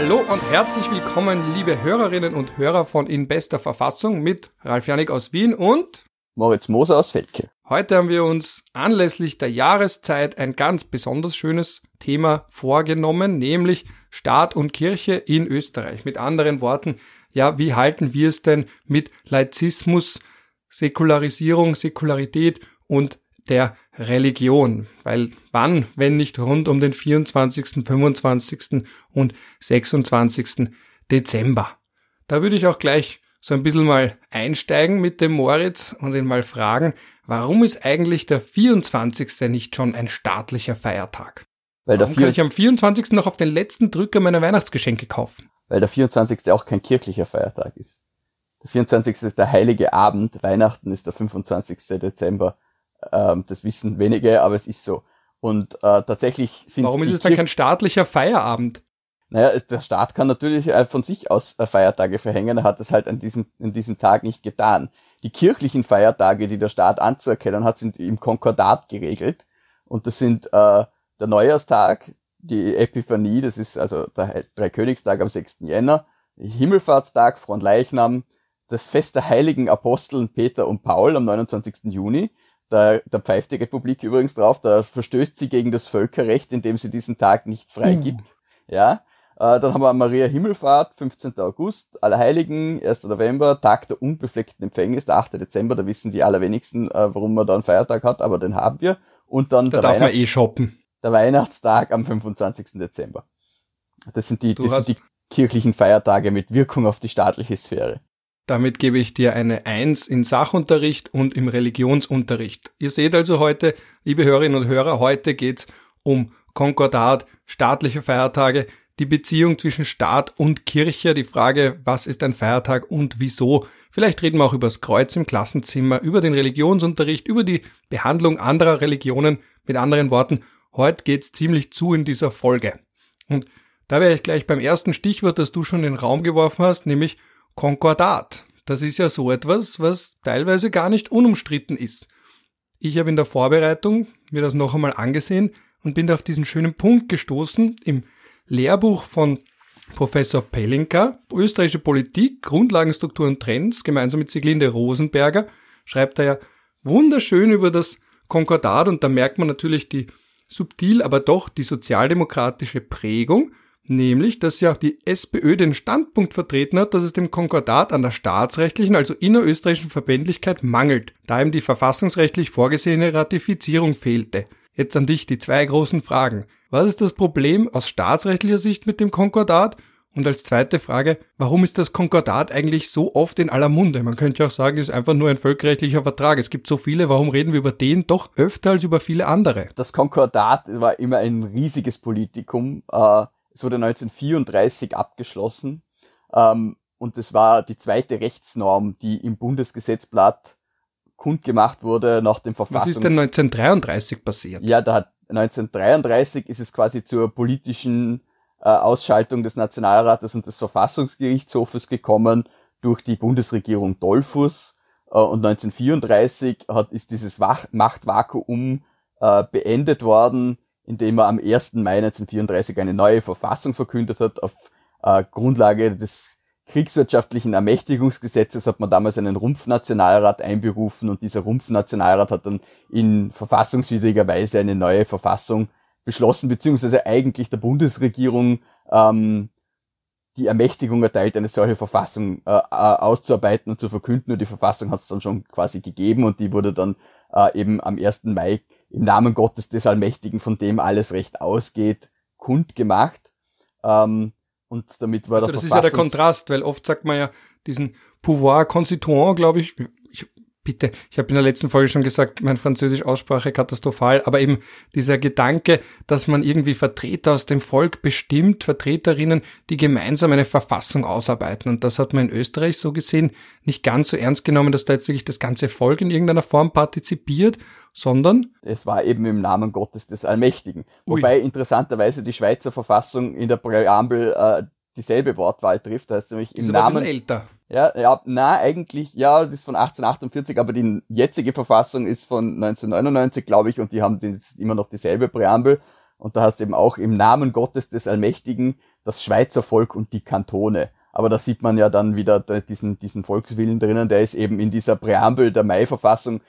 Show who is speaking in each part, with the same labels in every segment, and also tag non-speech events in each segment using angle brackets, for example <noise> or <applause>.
Speaker 1: Hallo und herzlich willkommen, liebe Hörerinnen und Hörer von In bester Verfassung mit Ralf Janik aus Wien und
Speaker 2: Moritz Moser aus Feldke.
Speaker 1: Heute haben wir uns anlässlich der Jahreszeit ein ganz besonders schönes Thema vorgenommen, nämlich Staat und Kirche in Österreich. Mit anderen Worten, ja, wie halten wir es denn mit Laizismus, Säkularisierung, Säkularität und der Religion. Weil wann, wenn nicht rund um den 24., 25. und 26. Dezember. Da würde ich auch gleich so ein bisschen mal einsteigen mit dem Moritz und ihn mal fragen, warum ist eigentlich der 24. nicht schon ein staatlicher Feiertag? Weil warum kann ich am 24. noch auf den letzten Drücker meine Weihnachtsgeschenke kaufen?
Speaker 2: Weil der 24. auch kein kirchlicher Feiertag ist. Der 24. ist der heilige Abend, Weihnachten ist der 25. Dezember. Ähm, das wissen wenige, aber es ist so. Und äh, tatsächlich sind.
Speaker 1: Warum ist es dann kein staatlicher Feierabend?
Speaker 2: Naja, der Staat kann natürlich äh, von sich aus äh, Feiertage verhängen, er hat das halt an diesem, an diesem Tag nicht getan. Die kirchlichen Feiertage, die der Staat anzuerkennen hat, sind im Konkordat geregelt. Und das sind äh, der Neujahrstag, die Epiphanie, das ist also der Dreikönigstag am 6. Jänner, Himmelfahrtstag, Fronleichnam, das Fest der heiligen Aposteln Peter und Paul am 29. Juni da, da pfeift die Republik übrigens drauf, da verstößt sie gegen das Völkerrecht, indem sie diesen Tag nicht freigibt. Mhm. Ja. Äh, dann haben wir Maria Himmelfahrt, 15. August, Allerheiligen, 1. November, Tag der unbefleckten Empfängnis, der 8. Dezember, da wissen die allerwenigsten, äh, warum man da einen Feiertag hat, aber den haben wir. Und dann
Speaker 1: da darf man eh shoppen.
Speaker 2: Der Weihnachtstag am 25. Dezember. Das sind die, das sind die kirchlichen Feiertage mit Wirkung auf die staatliche Sphäre.
Speaker 1: Damit gebe ich dir eine Eins in Sachunterricht und im Religionsunterricht. Ihr seht also heute, liebe Hörerinnen und Hörer, heute geht's um Konkordat, staatliche Feiertage, die Beziehung zwischen Staat und Kirche, die Frage, was ist ein Feiertag und wieso. Vielleicht reden wir auch über das Kreuz im Klassenzimmer, über den Religionsunterricht, über die Behandlung anderer Religionen. Mit anderen Worten, heute geht's ziemlich zu in dieser Folge. Und da wäre ich gleich beim ersten Stichwort, das du schon in den Raum geworfen hast, nämlich Konkordat. Das ist ja so etwas, was teilweise gar nicht unumstritten ist. Ich habe in der Vorbereitung mir das noch einmal angesehen und bin auf diesen schönen Punkt gestoßen im Lehrbuch von Professor Pelinka, Österreichische Politik, Grundlagenstruktur und Trends, gemeinsam mit Siglinde Rosenberger, schreibt er ja wunderschön über das Konkordat und da merkt man natürlich die subtil, aber doch die sozialdemokratische Prägung Nämlich, dass ja die SPÖ den Standpunkt vertreten hat, dass es dem Konkordat an der staatsrechtlichen, also innerösterreichischen Verbindlichkeit mangelt, da ihm die verfassungsrechtlich vorgesehene Ratifizierung fehlte. Jetzt an dich die zwei großen Fragen. Was ist das Problem aus staatsrechtlicher Sicht mit dem Konkordat? Und als zweite Frage, warum ist das Konkordat eigentlich so oft in aller Munde? Man könnte ja auch sagen, es ist einfach nur ein völkerrechtlicher Vertrag. Es gibt so viele, warum reden wir über den doch öfter als über viele andere?
Speaker 2: Das Konkordat war immer ein riesiges Politikum. Äh es wurde 1934 abgeschlossen ähm, und es war die zweite Rechtsnorm, die im Bundesgesetzblatt kundgemacht wurde nach dem Verfassungs...
Speaker 1: Was ist denn 1933 passiert?
Speaker 2: Ja, da hat 1933 ist es quasi zur politischen äh, Ausschaltung des Nationalrates und des Verfassungsgerichtshofes gekommen durch die Bundesregierung Dollfuss. Äh, und 1934 hat, ist dieses Wach Machtvakuum äh, beendet worden indem er am 1. Mai 1934 eine neue Verfassung verkündet hat. Auf äh, Grundlage des kriegswirtschaftlichen Ermächtigungsgesetzes hat man damals einen Rumpfnationalrat einberufen und dieser Rumpfnationalrat hat dann in verfassungswidriger Weise eine neue Verfassung beschlossen, beziehungsweise eigentlich der Bundesregierung ähm, die Ermächtigung erteilt, eine solche Verfassung äh, äh auszuarbeiten und zu verkünden. Und die Verfassung hat es dann schon quasi gegeben und die wurde dann äh, eben am 1. Mai im Namen Gottes des Allmächtigen, von dem alles Recht ausgeht, kundgemacht. Ähm, und damit war
Speaker 1: also das ist ja der Kontrast, weil oft sagt man ja diesen Pouvoir constituant, glaube ich, bitte, ich habe in der letzten Folge schon gesagt, mein Französisch Aussprache katastrophal, aber eben dieser Gedanke, dass man irgendwie Vertreter aus dem Volk bestimmt, Vertreterinnen, die gemeinsam eine Verfassung ausarbeiten. Und das hat man in Österreich so gesehen nicht ganz so ernst genommen, dass da jetzt wirklich das ganze Volk in irgendeiner Form partizipiert, sondern
Speaker 2: es war eben im Namen Gottes des Allmächtigen. Ui. Wobei interessanterweise die Schweizer Verfassung in der Präambel äh, dieselbe Wortwahl trifft, heißt nämlich im Namen
Speaker 1: älter.
Speaker 2: Ja, ja, na, eigentlich, ja, das ist von 1848, aber die jetzige Verfassung ist von 1999, glaube ich, und die haben immer noch dieselbe Präambel. Und da hast du eben auch im Namen Gottes des Allmächtigen, das Schweizer Volk und die Kantone. Aber da sieht man ja dann wieder diesen, diesen Volkswillen drinnen, der ist eben in dieser Präambel der Mai-Verfassung,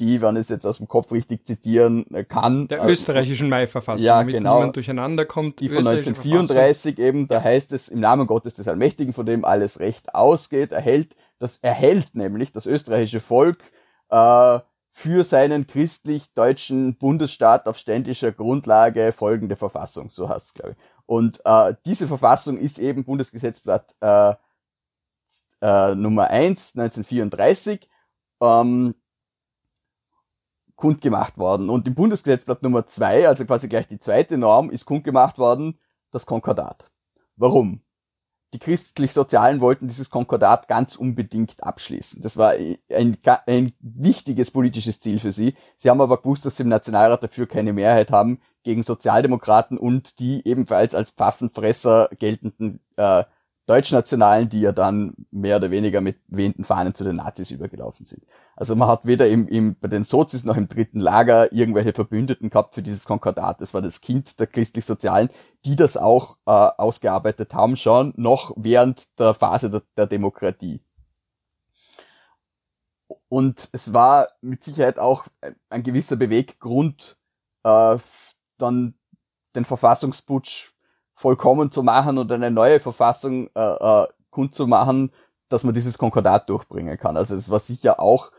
Speaker 2: die, wenn ich es jetzt aus dem Kopf richtig zitieren äh, kann.
Speaker 1: Der äh, österreichischen Mai-Verfassung,
Speaker 2: ja, damit genau,
Speaker 1: niemand durcheinander kommt.
Speaker 2: Die von 1934 eben, da heißt es, im Namen Gottes des Allmächtigen, von dem alles Recht ausgeht, erhält, das erhält nämlich das österreichische Volk äh, für seinen christlich-deutschen Bundesstaat auf ständischer Grundlage folgende Verfassung, so heißt es, glaube ich. Und äh, diese Verfassung ist eben Bundesgesetzblatt äh, äh, Nummer 1 1934 ähm, kundgemacht worden. Und im Bundesgesetzblatt Nummer 2, also quasi gleich die zweite Norm, ist kundgemacht worden, das Konkordat. Warum? Die Christlich-Sozialen wollten dieses Konkordat ganz unbedingt abschließen. Das war ein, ein wichtiges politisches Ziel für sie. Sie haben aber gewusst, dass sie im Nationalrat dafür keine Mehrheit haben gegen Sozialdemokraten und die ebenfalls als Pfaffenfresser geltenden äh, Deutschnationalen, die ja dann mehr oder weniger mit wehenden Fahnen zu den Nazis übergelaufen sind. Also man hat weder im, im, bei den Sozis noch im dritten Lager irgendwelche Verbündeten gehabt für dieses Konkordat. Das war das Kind der christlich-sozialen, die das auch äh, ausgearbeitet haben, schon noch während der Phase der, der Demokratie. Und es war mit Sicherheit auch ein gewisser Beweggrund, äh, dann den Verfassungsputsch vollkommen zu machen und eine neue Verfassung äh, äh, kundzumachen, dass man dieses Konkordat durchbringen kann. Also es war sicher auch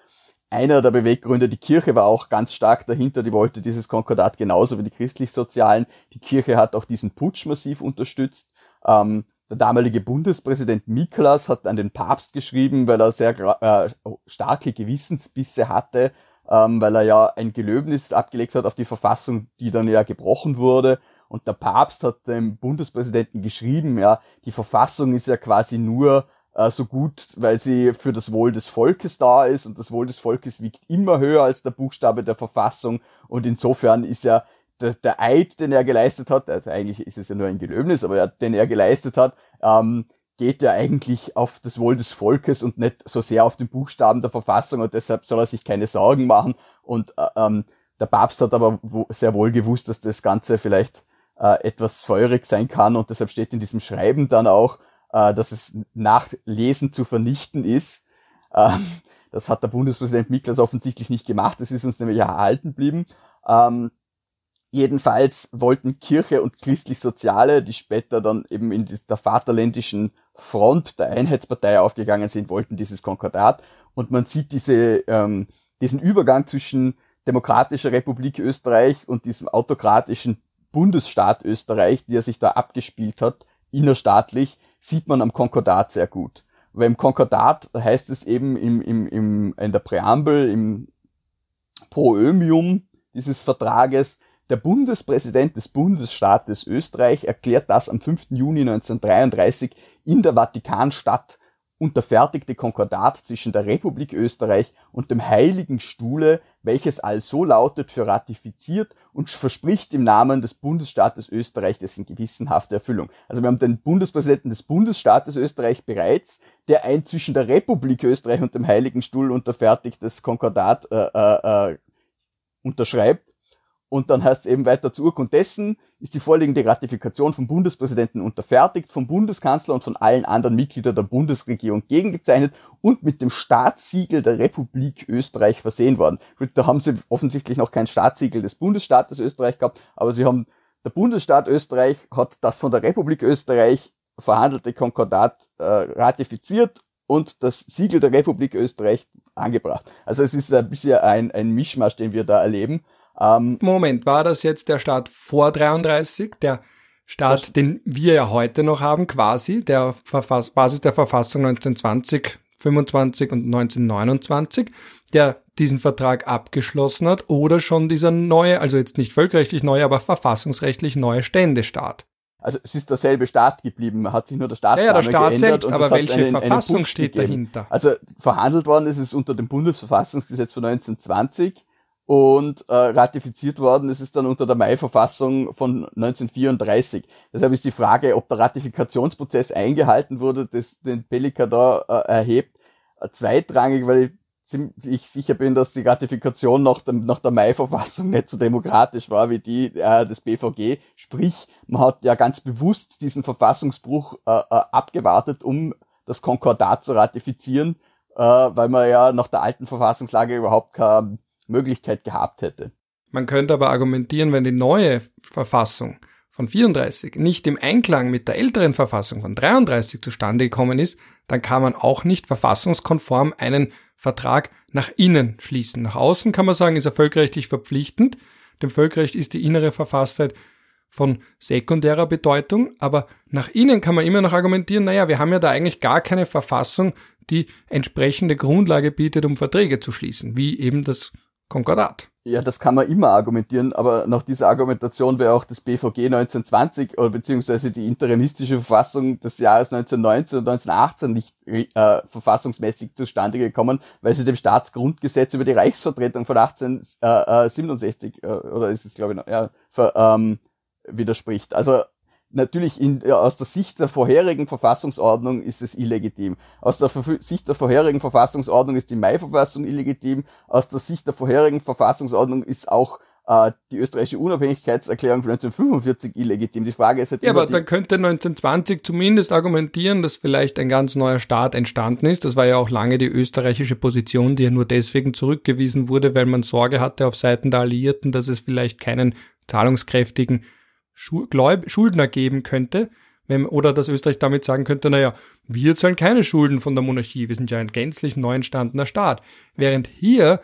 Speaker 2: einer der Beweggründe. Die Kirche war auch ganz stark dahinter, die wollte dieses Konkordat genauso wie die christlich-sozialen. Die Kirche hat auch diesen Putsch massiv unterstützt. Ähm, der damalige Bundespräsident Miklas hat an den Papst geschrieben, weil er sehr äh, starke Gewissensbisse hatte, ähm, weil er ja ein Gelöbnis abgelegt hat auf die Verfassung, die dann ja gebrochen wurde und der Papst hat dem Bundespräsidenten geschrieben, ja, die Verfassung ist ja quasi nur äh, so gut, weil sie für das Wohl des Volkes da ist und das Wohl des Volkes wiegt immer höher als der Buchstabe der Verfassung. Und insofern ist ja der, der Eid, den er geleistet hat, also eigentlich ist es ja nur ein Gelöbnis, aber ja, den er geleistet hat, ähm, geht ja eigentlich auf das Wohl des Volkes und nicht so sehr auf den Buchstaben der Verfassung und deshalb soll er sich keine Sorgen machen. Und äh, ähm, der Papst hat aber sehr wohl gewusst, dass das Ganze vielleicht äh, etwas feurig sein kann und deshalb steht in diesem Schreiben dann auch, äh, dass es nach Lesen zu vernichten ist. Ähm, das hat der Bundespräsident Miklas offensichtlich nicht gemacht, das ist uns nämlich erhalten geblieben. Ähm, jedenfalls wollten Kirche und christlich-soziale, die später dann eben in der vaterländischen Front der Einheitspartei aufgegangen sind, wollten dieses Konkordat. Und man sieht diese, ähm, diesen Übergang zwischen Demokratischer Republik Österreich und diesem autokratischen Bundesstaat Österreich, die er sich da abgespielt hat, innerstaatlich, sieht man am Konkordat sehr gut. Weil im Konkordat heißt es eben im, im, im, in der Präambel, im Proömium dieses Vertrages, der Bundespräsident des Bundesstaates Österreich erklärt das am 5. Juni 1933 in der Vatikanstadt unterfertigte Konkordat zwischen der Republik Österreich und dem Heiligen Stuhle, welches also lautet für ratifiziert und verspricht im Namen des Bundesstaates Österreich dessen gewissenhafte Erfüllung. Also wir haben den Bundespräsidenten des Bundesstaates Österreich bereits, der ein zwischen der Republik Österreich und dem Heiligen Stuhl unterfertigtes Konkordat äh, äh, äh unterschreibt und dann heißt es eben weiter zur Urkund dessen ist die vorliegende Ratifikation vom Bundespräsidenten unterfertigt, vom Bundeskanzler und von allen anderen Mitgliedern der Bundesregierung gegengezeichnet und mit dem Staatssiegel der Republik Österreich versehen worden. Da haben sie offensichtlich noch kein Staatssiegel des Bundesstaates Österreich gehabt, aber sie haben, der Bundesstaat Österreich hat das von der Republik Österreich verhandelte Konkordat äh, ratifiziert und das Siegel der Republik Österreich angebracht. Also es ist ein bisschen ein, ein Mischmasch, den wir da erleben.
Speaker 1: Ähm, Moment, war das jetzt der Staat vor 33, der Staat, den wir ja heute noch haben, quasi, der Verfass Basis der Verfassung 1920, 25 und 1929, der diesen Vertrag abgeschlossen hat, oder schon dieser neue, also jetzt nicht völkerrechtlich neue, aber verfassungsrechtlich neue Ständestaat?
Speaker 2: Also es ist derselbe Staat geblieben, hat sich nur der Staatsname
Speaker 1: ja, ja,
Speaker 2: der
Speaker 1: Staat selbst, aber welche einen, Verfassung einen steht gegeben. dahinter?
Speaker 2: Also verhandelt worden ist es unter dem Bundesverfassungsgesetz von 1920 und äh, ratifiziert worden ist es dann unter der Mai-Verfassung von 1934. Deshalb ist die Frage, ob der Ratifikationsprozess eingehalten wurde, das den Pelika da äh, erhebt, äh, zweitrangig, weil ziemlich sicher bin, dass die Ratifikation nach, dem, nach der Mai-Verfassung nicht so demokratisch war wie die äh, des BVG. Sprich, man hat ja ganz bewusst diesen Verfassungsbruch äh, äh, abgewartet, um das Konkordat zu ratifizieren, äh, weil man ja nach der alten Verfassungslage überhaupt keine Möglichkeit gehabt hätte.
Speaker 1: Man könnte aber argumentieren, wenn die neue Verfassung von 34 nicht im Einklang mit der älteren Verfassung von 33 zustande gekommen ist, dann kann man auch nicht verfassungskonform einen Vertrag nach innen schließen. Nach außen kann man sagen, ist er völkerrechtlich verpflichtend. Dem Völkerrecht ist die innere Verfasstheit von sekundärer Bedeutung, aber nach innen kann man immer noch argumentieren, naja, wir haben ja da eigentlich gar keine Verfassung, die entsprechende Grundlage bietet, um Verträge zu schließen, wie eben das Konkordat.
Speaker 2: Ja, das kann man immer argumentieren, aber nach dieser Argumentation wäre auch das BVG 1920 oder beziehungsweise die interimistische Verfassung des Jahres 1919 und 1918 nicht äh, verfassungsmäßig zustande gekommen, weil sie dem Staatsgrundgesetz über die Reichsvertretung von 1867 äh, oder ist es glaube ich noch, ja, ver, ähm, widerspricht. Also natürlich in, ja, aus der Sicht der vorherigen Verfassungsordnung ist es illegitim. Aus der Sicht der vorherigen Verfassungsordnung ist die Mai-Verfassung illegitim. Aus der Sicht der vorherigen Verfassungsordnung ist auch äh, die österreichische Unabhängigkeitserklärung von 1945 illegitim. Die Frage ist halt
Speaker 1: Ja, aber dann könnte 1920 zumindest argumentieren, dass vielleicht ein ganz neuer Staat entstanden ist. Das war ja auch lange die österreichische Position, die ja nur deswegen zurückgewiesen wurde, weil man Sorge hatte auf Seiten der Alliierten, dass es vielleicht keinen zahlungskräftigen Schuldner geben könnte, wenn, oder dass Österreich damit sagen könnte, naja, wir zahlen keine Schulden von der Monarchie, wir sind ja ein gänzlich neu entstandener Staat. Während hier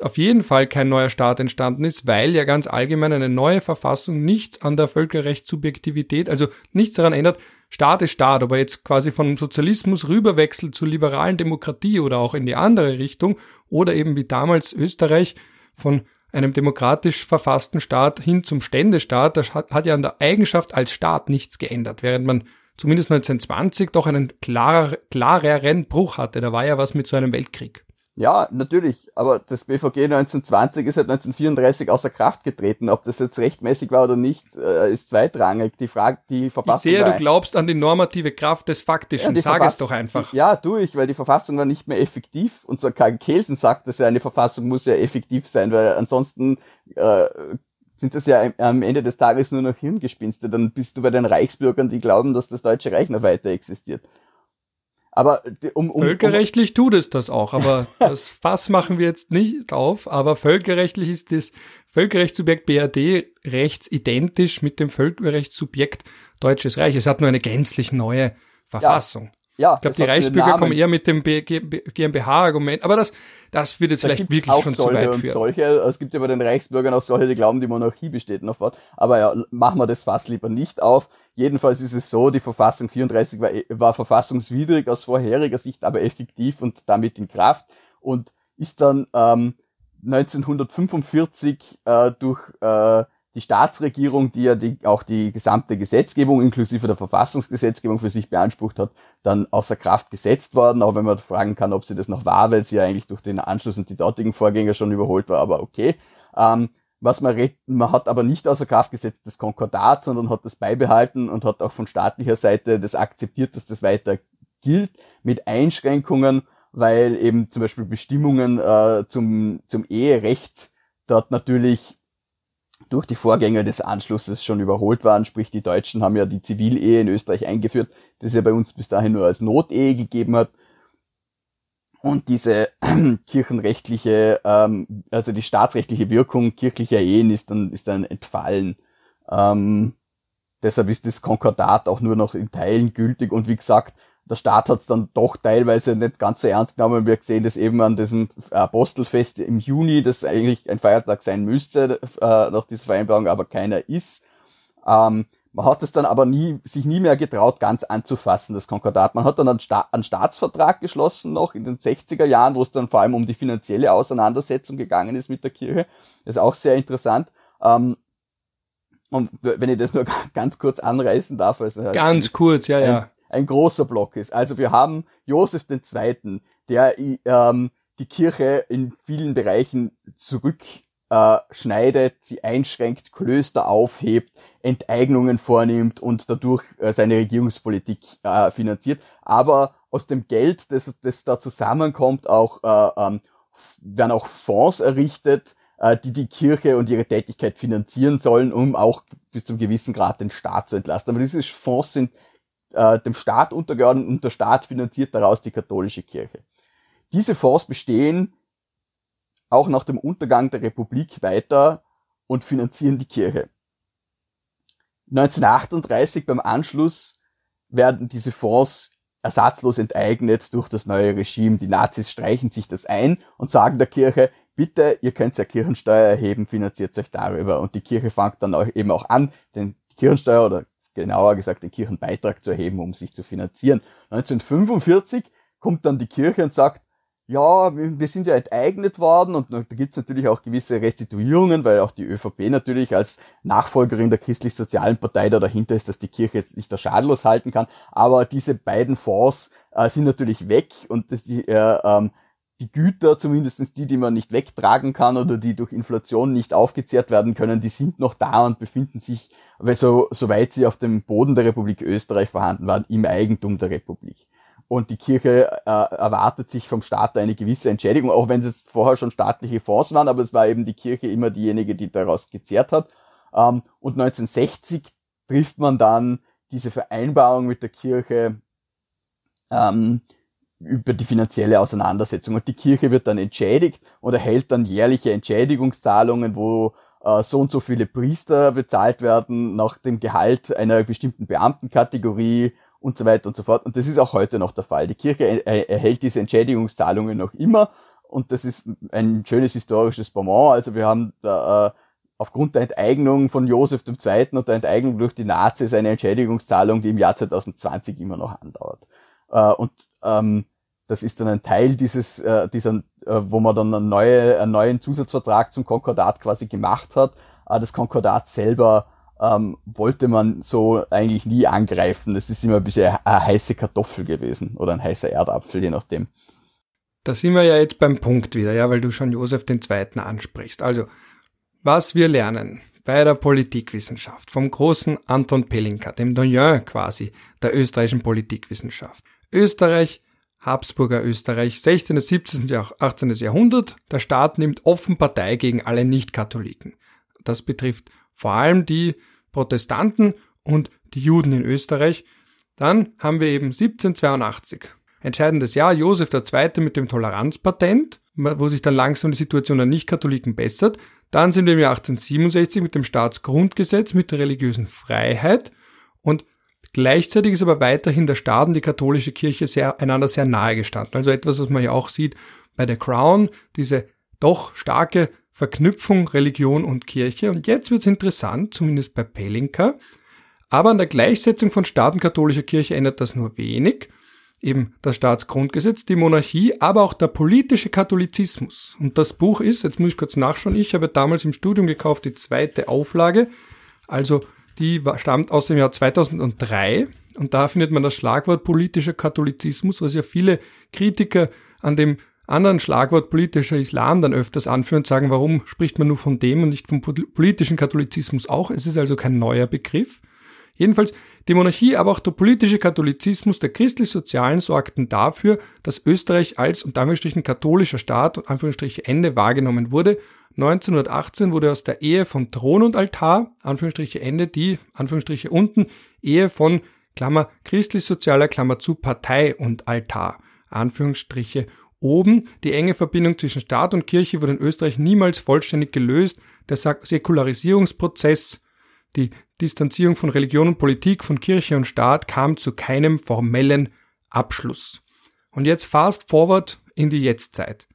Speaker 1: auf jeden Fall kein neuer Staat entstanden ist, weil ja ganz allgemein eine neue Verfassung nichts an der Völkerrechtssubjektivität, also nichts daran ändert, Staat ist Staat, aber jetzt quasi von Sozialismus rüberwechselt zur liberalen Demokratie oder auch in die andere Richtung oder eben wie damals Österreich von einem demokratisch verfassten Staat hin zum Ständestaat, das hat, ja an der Eigenschaft als Staat nichts geändert, während man zumindest 1920 doch einen klarer, klareren Bruch hatte. Da war ja was mit so einem Weltkrieg.
Speaker 2: Ja, natürlich, aber das BVG 1920 ist seit 1934 außer Kraft getreten. Ob das jetzt rechtmäßig war oder nicht, äh, ist zweitrangig. Die Frage, die
Speaker 1: Verfassung. Ich sehe, du glaubst an die normative Kraft des Faktischen. Ja, Sag Verfass es doch einfach.
Speaker 2: Ja, tue ich, weil die Verfassung war nicht mehr effektiv. Und so Karl Kelsen sagt, dass ja eine Verfassung muss ja effektiv sein, weil ansonsten äh, sind das ja am Ende des Tages nur noch Hirngespinste. Dann bist du bei den Reichsbürgern, die glauben, dass das Deutsche Reich noch weiter existiert.
Speaker 1: Aber um, um völkerrechtlich um, tut es das auch, aber <laughs> das Fass machen wir jetzt nicht auf. Aber völkerrechtlich ist das Völkerrechtssubjekt BRD rechtsidentisch mit dem Völkerrechtssubjekt Deutsches Reich. Es hat nur eine gänzlich neue Verfassung. Ja, ja ich glaube, die Reichsbürger kommen eher mit dem GmbH-Argument, aber das, das wird jetzt da vielleicht wirklich schon zu weit führen.
Speaker 2: Solche, es gibt ja bei den Reichsbürgern auch solche, die glauben, die Monarchie besteht noch fort. Aber ja, machen wir das Fass lieber nicht auf. Jedenfalls ist es so, die Verfassung 34 war, war verfassungswidrig aus vorheriger Sicht, aber effektiv und damit in Kraft und ist dann ähm, 1945 äh, durch äh, die Staatsregierung, die ja die, auch die gesamte Gesetzgebung inklusive der Verfassungsgesetzgebung für sich beansprucht hat, dann außer Kraft gesetzt worden. Auch wenn man fragen kann, ob sie das noch war, weil sie ja eigentlich durch den Anschluss und die dortigen Vorgänger schon überholt war, aber okay. Ähm, was man redet, man hat aber nicht außer Kraft gesetzt das Konkordat, sondern hat das beibehalten und hat auch von staatlicher Seite das akzeptiert, dass das weiter gilt, mit Einschränkungen, weil eben zum Beispiel Bestimmungen äh, zum, zum Eherecht dort natürlich durch die Vorgänger des Anschlusses schon überholt waren. Sprich, die Deutschen haben ja die Zivilehe in Österreich eingeführt, das ja bei uns bis dahin nur als Notehe gegeben hat. Und diese <clears throat> kirchenrechtliche, ähm, also die staatsrechtliche Wirkung kirchlicher Ehen ist dann, ist dann entfallen. Ähm, deshalb ist das Konkordat auch nur noch in Teilen gültig und wie gesagt, der Staat hat es dann doch teilweise nicht ganz so ernst genommen. Wir sehen das eben an diesem Apostelfest im Juni, das eigentlich ein Feiertag sein müsste äh, nach dieser Vereinbarung, aber keiner ist. Ähm, man hat es dann aber nie, sich nie mehr getraut, ganz anzufassen, das Konkordat. Man hat dann einen, Sta einen Staatsvertrag geschlossen noch in den 60er Jahren, wo es dann vor allem um die finanzielle Auseinandersetzung gegangen ist mit der Kirche. Das ist auch sehr interessant. Ähm, und wenn ich das nur <laughs> ganz kurz anreißen darf. Also
Speaker 1: ganz kurz, ja,
Speaker 2: ein,
Speaker 1: ja.
Speaker 2: Ein großer Block ist. Also wir haben Josef II., der ähm, die Kirche in vielen Bereichen zurück äh, schneidet, sie einschränkt, Klöster aufhebt, Enteignungen vornimmt und dadurch äh, seine Regierungspolitik äh, finanziert, aber aus dem Geld, das, das da zusammenkommt, auch äh, ähm, werden auch Fonds errichtet, äh, die die Kirche und ihre Tätigkeit finanzieren sollen, um auch bis zum gewissen Grad den Staat zu entlasten. Aber diese Fonds sind äh, dem Staat untergeordnet und der Staat finanziert daraus die katholische Kirche. Diese Fonds bestehen auch nach dem Untergang der Republik weiter und finanzieren die Kirche. 1938 beim Anschluss werden diese Fonds ersatzlos enteignet durch das neue Regime. Die Nazis streichen sich das ein und sagen der Kirche, bitte, ihr könnt ja Kirchensteuer erheben, finanziert euch darüber. Und die Kirche fängt dann auch eben auch an, den Kirchensteuer oder genauer gesagt den Kirchenbeitrag zu erheben, um sich zu finanzieren. 1945 kommt dann die Kirche und sagt, ja, wir sind ja enteignet worden und da gibt's natürlich auch gewisse Restituierungen, weil auch die ÖVP natürlich als Nachfolgerin der christlich-sozialen Partei da dahinter ist, dass die Kirche jetzt nicht der schadlos halten kann. Aber diese beiden Fonds äh, sind natürlich weg und das, die, äh, ähm, die Güter, zumindestens die, die man nicht wegtragen kann oder die durch Inflation nicht aufgezehrt werden können, die sind noch da und befinden sich, weil so, soweit sie auf dem Boden der Republik Österreich vorhanden waren, im Eigentum der Republik und die Kirche äh, erwartet sich vom Staat eine gewisse Entschädigung, auch wenn es vorher schon staatliche Fonds waren, aber es war eben die Kirche immer diejenige, die daraus gezehrt hat. Ähm, und 1960 trifft man dann diese Vereinbarung mit der Kirche ähm, über die finanzielle Auseinandersetzung. Und die Kirche wird dann entschädigt und erhält dann jährliche Entschädigungszahlungen, wo äh, so und so viele Priester bezahlt werden nach dem Gehalt einer bestimmten Beamtenkategorie und so weiter und so fort. Und das ist auch heute noch der Fall. Die Kirche erhält diese Entschädigungszahlungen noch immer und das ist ein schönes historisches Bonbon. Also wir haben da, äh, aufgrund der Enteignung von Josef II. und der Enteignung durch die Nazis eine Entschädigungszahlung, die im Jahr 2020 immer noch andauert. Äh, und ähm, das ist dann ein Teil dieses, äh, dieser, äh, wo man dann einen, neue, einen neuen Zusatzvertrag zum Konkordat quasi gemacht hat. Äh, das Konkordat selber ähm, wollte man so eigentlich nie angreifen. Das ist immer ein bisschen eine heiße Kartoffel gewesen oder ein heißer Erdapfel, je nachdem.
Speaker 1: Da sind wir ja jetzt beim Punkt wieder, ja, weil du schon Josef II. ansprichst. Also, was wir lernen bei der Politikwissenschaft vom großen Anton Pelinka, dem Doyen quasi der österreichischen Politikwissenschaft. Österreich, Habsburger Österreich, 16., 17., 18. Jahrhundert, der Staat nimmt offen Partei gegen alle Nicht-Katholiken. Das betrifft vor allem die Protestanten und die Juden in Österreich. Dann haben wir eben 1782. Entscheidendes Jahr, Josef II. mit dem Toleranzpatent, wo sich dann langsam die Situation der Nicht-Katholiken bessert. Dann sind wir im Jahr 1867 mit dem Staatsgrundgesetz, mit der religiösen Freiheit und gleichzeitig ist aber weiterhin der Staat und die katholische Kirche sehr, einander sehr nahe gestanden. Also etwas, was man ja auch sieht bei der Crown, diese doch starke Verknüpfung Religion und Kirche. Und jetzt wird's interessant, zumindest bei Pelinka. Aber an der Gleichsetzung von Staat und katholischer Kirche ändert das nur wenig. Eben das Staatsgrundgesetz, die Monarchie, aber auch der politische Katholizismus. Und das Buch ist, jetzt muss ich kurz nachschauen, ich habe damals im Studium gekauft die zweite Auflage. Also die stammt aus dem Jahr 2003 und da findet man das Schlagwort politischer Katholizismus, was ja viele Kritiker an dem anderen Schlagwort politischer Islam dann öfters anführen und sagen, warum spricht man nur von dem und nicht vom politischen Katholizismus auch? Es ist also kein neuer Begriff. Jedenfalls, die Monarchie, aber auch der politische Katholizismus der christlich-sozialen sorgten dafür, dass Österreich als und Anführungsstrichen katholischer Staat und Anführungsstriche Ende wahrgenommen wurde. 1918 wurde aus der Ehe von Thron und Altar, Anführungsstriche Ende, die, Anführungsstriche unten, Ehe von, Klammer, christlich-sozialer, Klammer zu, Partei und Altar, Anführungsstriche Oben, die enge Verbindung zwischen Staat und Kirche wurde in Österreich niemals vollständig gelöst. Der Säkularisierungsprozess, die Distanzierung von Religion und Politik, von Kirche und Staat kam zu keinem formellen Abschluss. Und jetzt fast forward in die Jetztzeit.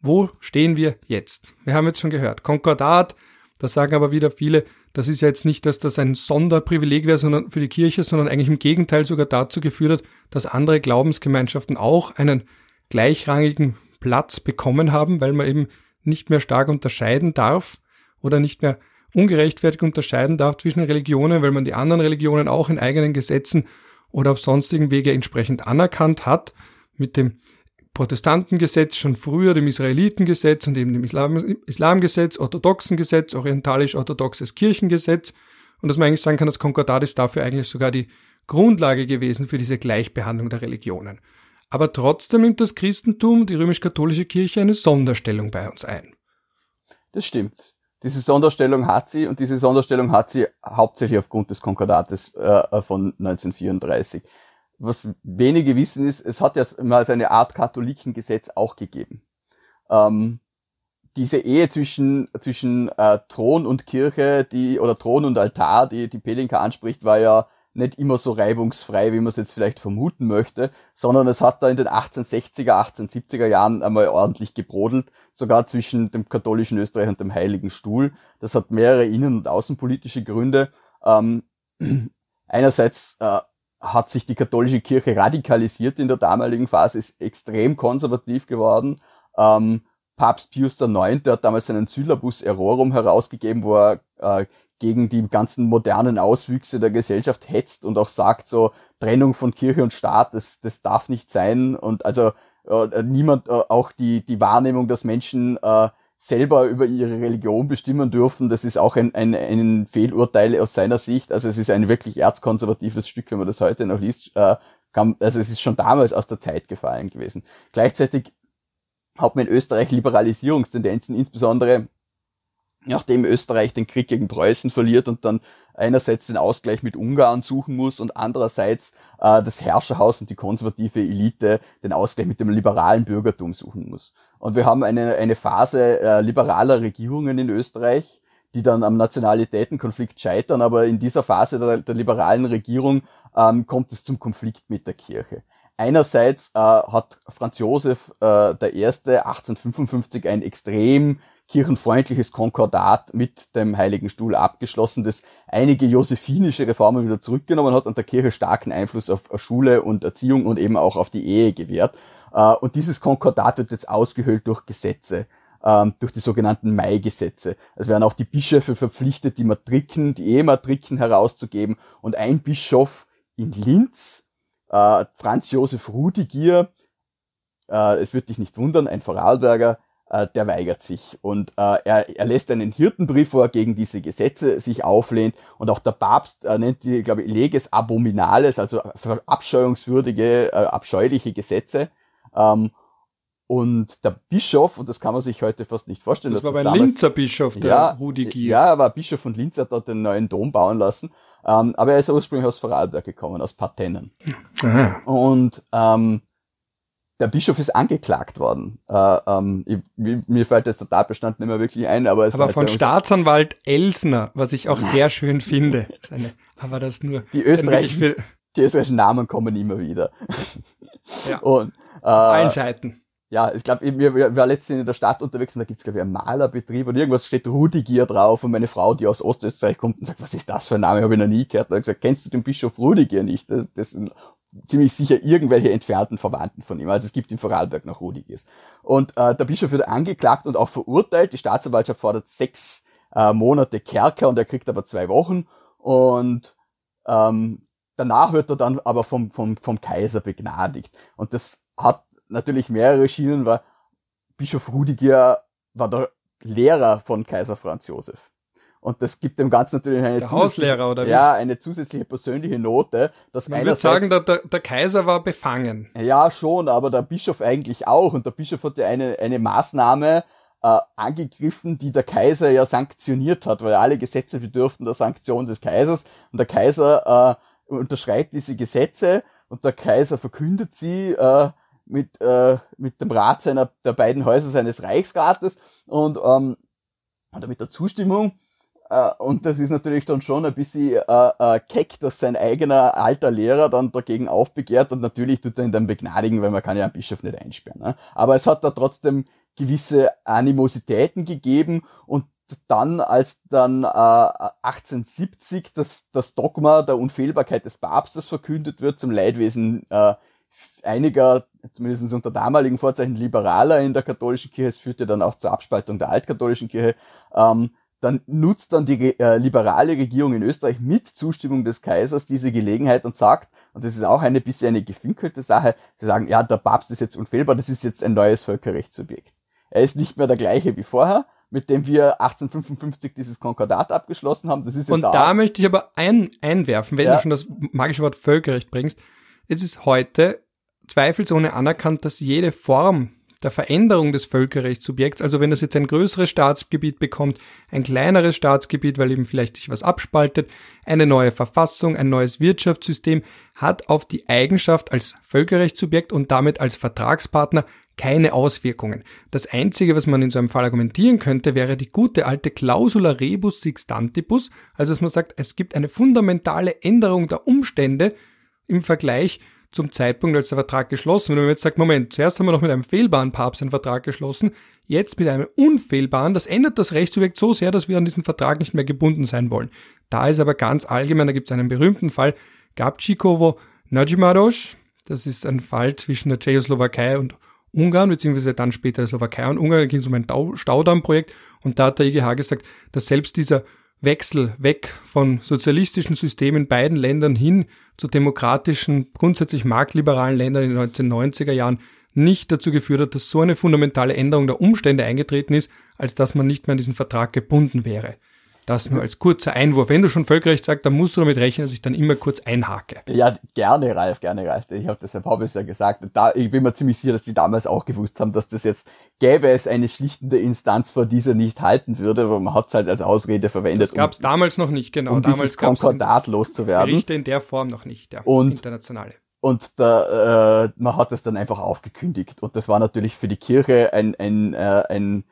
Speaker 1: Wo stehen wir jetzt? Wir haben jetzt schon gehört, Konkordat, da sagen aber wieder viele, das ist ja jetzt nicht, dass das ein Sonderprivileg wäre, sondern für die Kirche, sondern eigentlich im Gegenteil sogar dazu geführt hat, dass andere Glaubensgemeinschaften auch einen gleichrangigen Platz bekommen haben, weil man eben nicht mehr stark unterscheiden darf oder nicht mehr ungerechtfertigt unterscheiden darf zwischen Religionen, weil man die anderen Religionen auch in eigenen Gesetzen oder auf sonstigen Wege entsprechend anerkannt hat, mit dem Protestantengesetz schon früher, dem Israelitengesetz und eben dem Islam, Islamgesetz, orthodoxen Gesetz, orientalisch-orthodoxes Kirchengesetz und dass man eigentlich sagen kann, das Konkordat ist dafür eigentlich sogar die Grundlage gewesen für diese Gleichbehandlung der Religionen. Aber trotzdem nimmt das Christentum, die römisch-katholische Kirche, eine Sonderstellung bei uns ein.
Speaker 2: Das stimmt. Diese Sonderstellung hat sie und diese Sonderstellung hat sie hauptsächlich aufgrund des Konkordates äh, von 1934. Was wenige wissen ist, es hat ja mal so eine Art Katholikengesetz auch gegeben. Ähm, diese Ehe zwischen, zwischen äh, Thron und Kirche, die, oder Thron und Altar, die, die Pelinka anspricht, war ja nicht immer so reibungsfrei, wie man es jetzt vielleicht vermuten möchte, sondern es hat da in den 1860er, 1870er Jahren einmal ordentlich gebrodelt, sogar zwischen dem katholischen Österreich und dem Heiligen Stuhl. Das hat mehrere innen- und außenpolitische Gründe. Ähm, <clears throat> einerseits äh, hat sich die katholische Kirche radikalisiert in der damaligen Phase, ist extrem konservativ geworden. Ähm, Papst Pius IX hat damals seinen Syllabus Errorum herausgegeben, wo er äh, gegen die ganzen modernen Auswüchse der Gesellschaft hetzt und auch sagt, so Trennung von Kirche und Staat, das, das darf nicht sein. Und also äh, niemand, äh, auch die, die Wahrnehmung, dass Menschen äh, selber über ihre Religion bestimmen dürfen, das ist auch ein, ein, ein Fehlurteil aus seiner Sicht. Also es ist ein wirklich erzkonservatives Stück, wenn man das heute noch liest. Äh, kann, also es ist schon damals aus der Zeit gefallen gewesen. Gleichzeitig hat man in Österreich Liberalisierungstendenzen, insbesondere nachdem Österreich den Krieg gegen Preußen verliert und dann einerseits den Ausgleich mit Ungarn suchen muss und andererseits äh, das Herrscherhaus und die konservative Elite den Ausgleich mit dem liberalen Bürgertum suchen muss. Und wir haben eine, eine Phase äh, liberaler Regierungen in Österreich, die dann am Nationalitätenkonflikt scheitern, aber in dieser Phase der, der liberalen Regierung ähm, kommt es zum Konflikt mit der Kirche. Einerseits äh, hat Franz Josef äh, der Erste 1855 ein extrem kirchenfreundliches Konkordat mit dem Heiligen Stuhl abgeschlossen, das einige josephinische Reformen wieder zurückgenommen hat und der Kirche starken Einfluss auf Schule und Erziehung und eben auch auf die Ehe gewährt. Äh, und dieses Konkordat wird jetzt ausgehöhlt durch Gesetze ähm, durch die sogenannten Mai-Gesetze. Es werden auch die Bischöfe verpflichtet, die Matriken, die Ehematriken herauszugeben. Und ein Bischof in Linz, äh, Franz Josef Rudigier, äh, es wird dich nicht wundern, ein Vorarlberger, äh, der weigert sich. Und äh, er, er lässt einen Hirtenbrief vor, gegen diese Gesetze sich auflehnt. Und auch der Papst äh, nennt die, glaube ich, Leges Abominales, also verabscheuungswürdige, äh, abscheuliche Gesetze. Ähm, und der Bischof, und das kann man sich heute fast nicht vorstellen.
Speaker 1: Das war das ein Linzer Bischof, der
Speaker 2: ja,
Speaker 1: Rudi Gier.
Speaker 2: Ja, er war Bischof von Linz, hat dort den neuen Dom bauen lassen. Ähm, aber er ist ursprünglich aus Vorarlberg gekommen, aus Partennen. Aha. Und ähm, der Bischof ist angeklagt worden. Äh, ähm, ich, mir fällt jetzt der Tatbestand nicht mehr wirklich ein, aber es
Speaker 1: aber von Staatsanwalt Elsner, was ich auch sehr schön finde. Eine, aber das nur
Speaker 2: die österreichischen, die österreichischen Namen kommen immer wieder.
Speaker 1: Ja. Und, äh, Auf allen Seiten.
Speaker 2: Ja, ich glaube, wir, waren letztens in der Stadt unterwegs und da gibt's glaube ich einen Malerbetrieb und irgendwas steht Rudigier drauf und meine Frau, die aus Ostösterreich kommt und sagt, was ist das für ein Name, habe ich noch nie gehört. Und ich gesagt, kennst du den Bischof Rudigier nicht? Das ist ein ziemlich sicher irgendwelche entfernten Verwandten von ihm. Also es gibt in Vorarlberg noch Rudigis. Und äh, der Bischof wird angeklagt und auch verurteilt. Die Staatsanwaltschaft fordert sechs äh, Monate Kerker und er kriegt aber zwei Wochen. Und ähm, danach wird er dann aber vom, vom, vom Kaiser begnadigt. Und das hat natürlich mehrere Schienen, weil Bischof Rudiger war der Lehrer von Kaiser Franz Josef. Und das gibt dem Ganzen natürlich eine,
Speaker 1: Hauslehrer, oder
Speaker 2: wie? Ja, eine zusätzliche persönliche Note. Dass
Speaker 1: Man würde sagen, der, der, der Kaiser war befangen.
Speaker 2: Ja, schon, aber der Bischof eigentlich auch. Und der Bischof hat ja eine, eine Maßnahme äh, angegriffen, die der Kaiser ja sanktioniert hat, weil alle Gesetze bedürften der Sanktion des Kaisers. Und der Kaiser äh, unterschreibt diese Gesetze und der Kaiser verkündet sie äh, mit, äh, mit dem Rat seiner, der beiden Häuser seines Reichsrates und ähm, oder mit der Zustimmung und das ist natürlich dann schon ein bisschen äh, äh, keck, dass sein eigener alter Lehrer dann dagegen aufbegehrt und natürlich tut er ihn dann begnadigen, weil man kann ja einen Bischof nicht einsperren. Ne? Aber es hat da trotzdem gewisse Animositäten gegeben und dann, als dann äh, 1870 das, das Dogma der Unfehlbarkeit des Papstes verkündet wird, zum Leidwesen äh, einiger, zumindest unter damaligen Vorzeichen Liberaler in der katholischen Kirche, es führte dann auch zur Abspaltung der altkatholischen Kirche, ähm, dann nutzt dann die äh, liberale Regierung in Österreich mit Zustimmung des Kaisers diese Gelegenheit und sagt, und das ist auch eine bisschen eine gefinkelte Sache, sie sagen, ja, der Papst ist jetzt unfehlbar, das ist jetzt ein neues Völkerrechtssubjekt. Er ist nicht mehr der gleiche wie vorher, mit dem wir 1855 dieses Konkordat abgeschlossen haben. Das ist jetzt
Speaker 1: und da möchte ich aber ein, einwerfen, wenn ja. du schon das magische Wort Völkerrecht bringst. Es ist heute zweifelsohne anerkannt, dass jede Form der Veränderung des Völkerrechtssubjekts, also wenn das jetzt ein größeres Staatsgebiet bekommt, ein kleineres Staatsgebiet, weil eben vielleicht sich was abspaltet, eine neue Verfassung, ein neues Wirtschaftssystem, hat auf die Eigenschaft als Völkerrechtssubjekt und damit als Vertragspartner keine Auswirkungen. Das Einzige, was man in so einem Fall argumentieren könnte, wäre die gute alte Clausula rebus sixtantibus, also dass man sagt, es gibt eine fundamentale Änderung der Umstände im Vergleich zum Zeitpunkt, als der Vertrag geschlossen wird. Wenn man jetzt sagt, Moment, zuerst haben wir noch mit einem fehlbaren Papst einen Vertrag geschlossen, jetzt mit einem unfehlbaren, das ändert das Rechtssubjekt so sehr, dass wir an diesen Vertrag nicht mehr gebunden sein wollen. Da ist aber ganz allgemein, da gibt es einen berühmten Fall, Gabčíkovo Nadjimaros, das ist ein Fall zwischen der Tschechoslowakei und Ungarn, beziehungsweise dann später der Slowakei und Ungarn, da ging es um ein Staudammprojekt und da hat der IGH gesagt, dass selbst dieser Wechsel weg von sozialistischen Systemen in beiden Ländern hin zu demokratischen, grundsätzlich marktliberalen Ländern in den 1990er Jahren nicht dazu geführt hat, dass so eine fundamentale Änderung der Umstände eingetreten ist, als dass man nicht mehr an diesen Vertrag gebunden wäre. Das nur als kurzer Einwurf. Wenn du schon Völkerrecht sagst, dann musst du damit rechnen, dass ich dann immer kurz einhake.
Speaker 2: Ja, gerne, Ralf, gerne, Ralf. Ich habe deshalb habe es ja gesagt. Da, ich bin mir ziemlich sicher, dass die damals auch gewusst haben, dass das jetzt gäbe es eine schlichtende Instanz, vor dieser nicht halten würde, aber man hat es halt als Ausrede verwendet. Das
Speaker 1: gab es um, damals noch nicht, genau.
Speaker 2: Um
Speaker 1: damals
Speaker 2: Konkordat loszuwerden.
Speaker 1: Gerichte in der Form noch nicht, ja.
Speaker 2: Und,
Speaker 1: internationale.
Speaker 2: Und da, äh, man hat es dann einfach aufgekündigt. Und das war natürlich für die Kirche ein, ein, äh, ein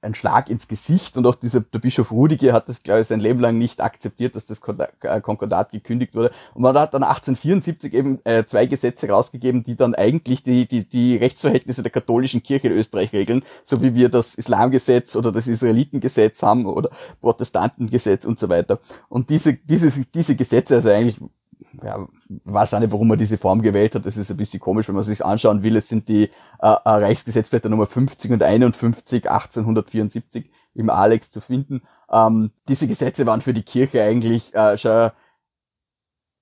Speaker 2: ein Schlag ins Gesicht und auch dieser, der Bischof Rudiger hat das, glaube ich, sein Leben lang nicht akzeptiert, dass das äh, Konkordat gekündigt wurde. Und man hat dann 1874 eben äh, zwei Gesetze rausgegeben, die dann eigentlich die, die, die Rechtsverhältnisse der katholischen Kirche in Österreich regeln, so wie wir das Islamgesetz oder das Israelitengesetz haben oder Protestantengesetz und so weiter. Und diese, diese, diese Gesetze, also eigentlich ja, weiß auch nicht, warum man diese Form gewählt hat. Das ist ein bisschen komisch, wenn man sich anschauen will. Es sind die äh, äh Reichsgesetzblätter Nummer 50 und 51 1874 im Alex zu finden. Ähm, diese Gesetze waren für die Kirche eigentlich äh, schon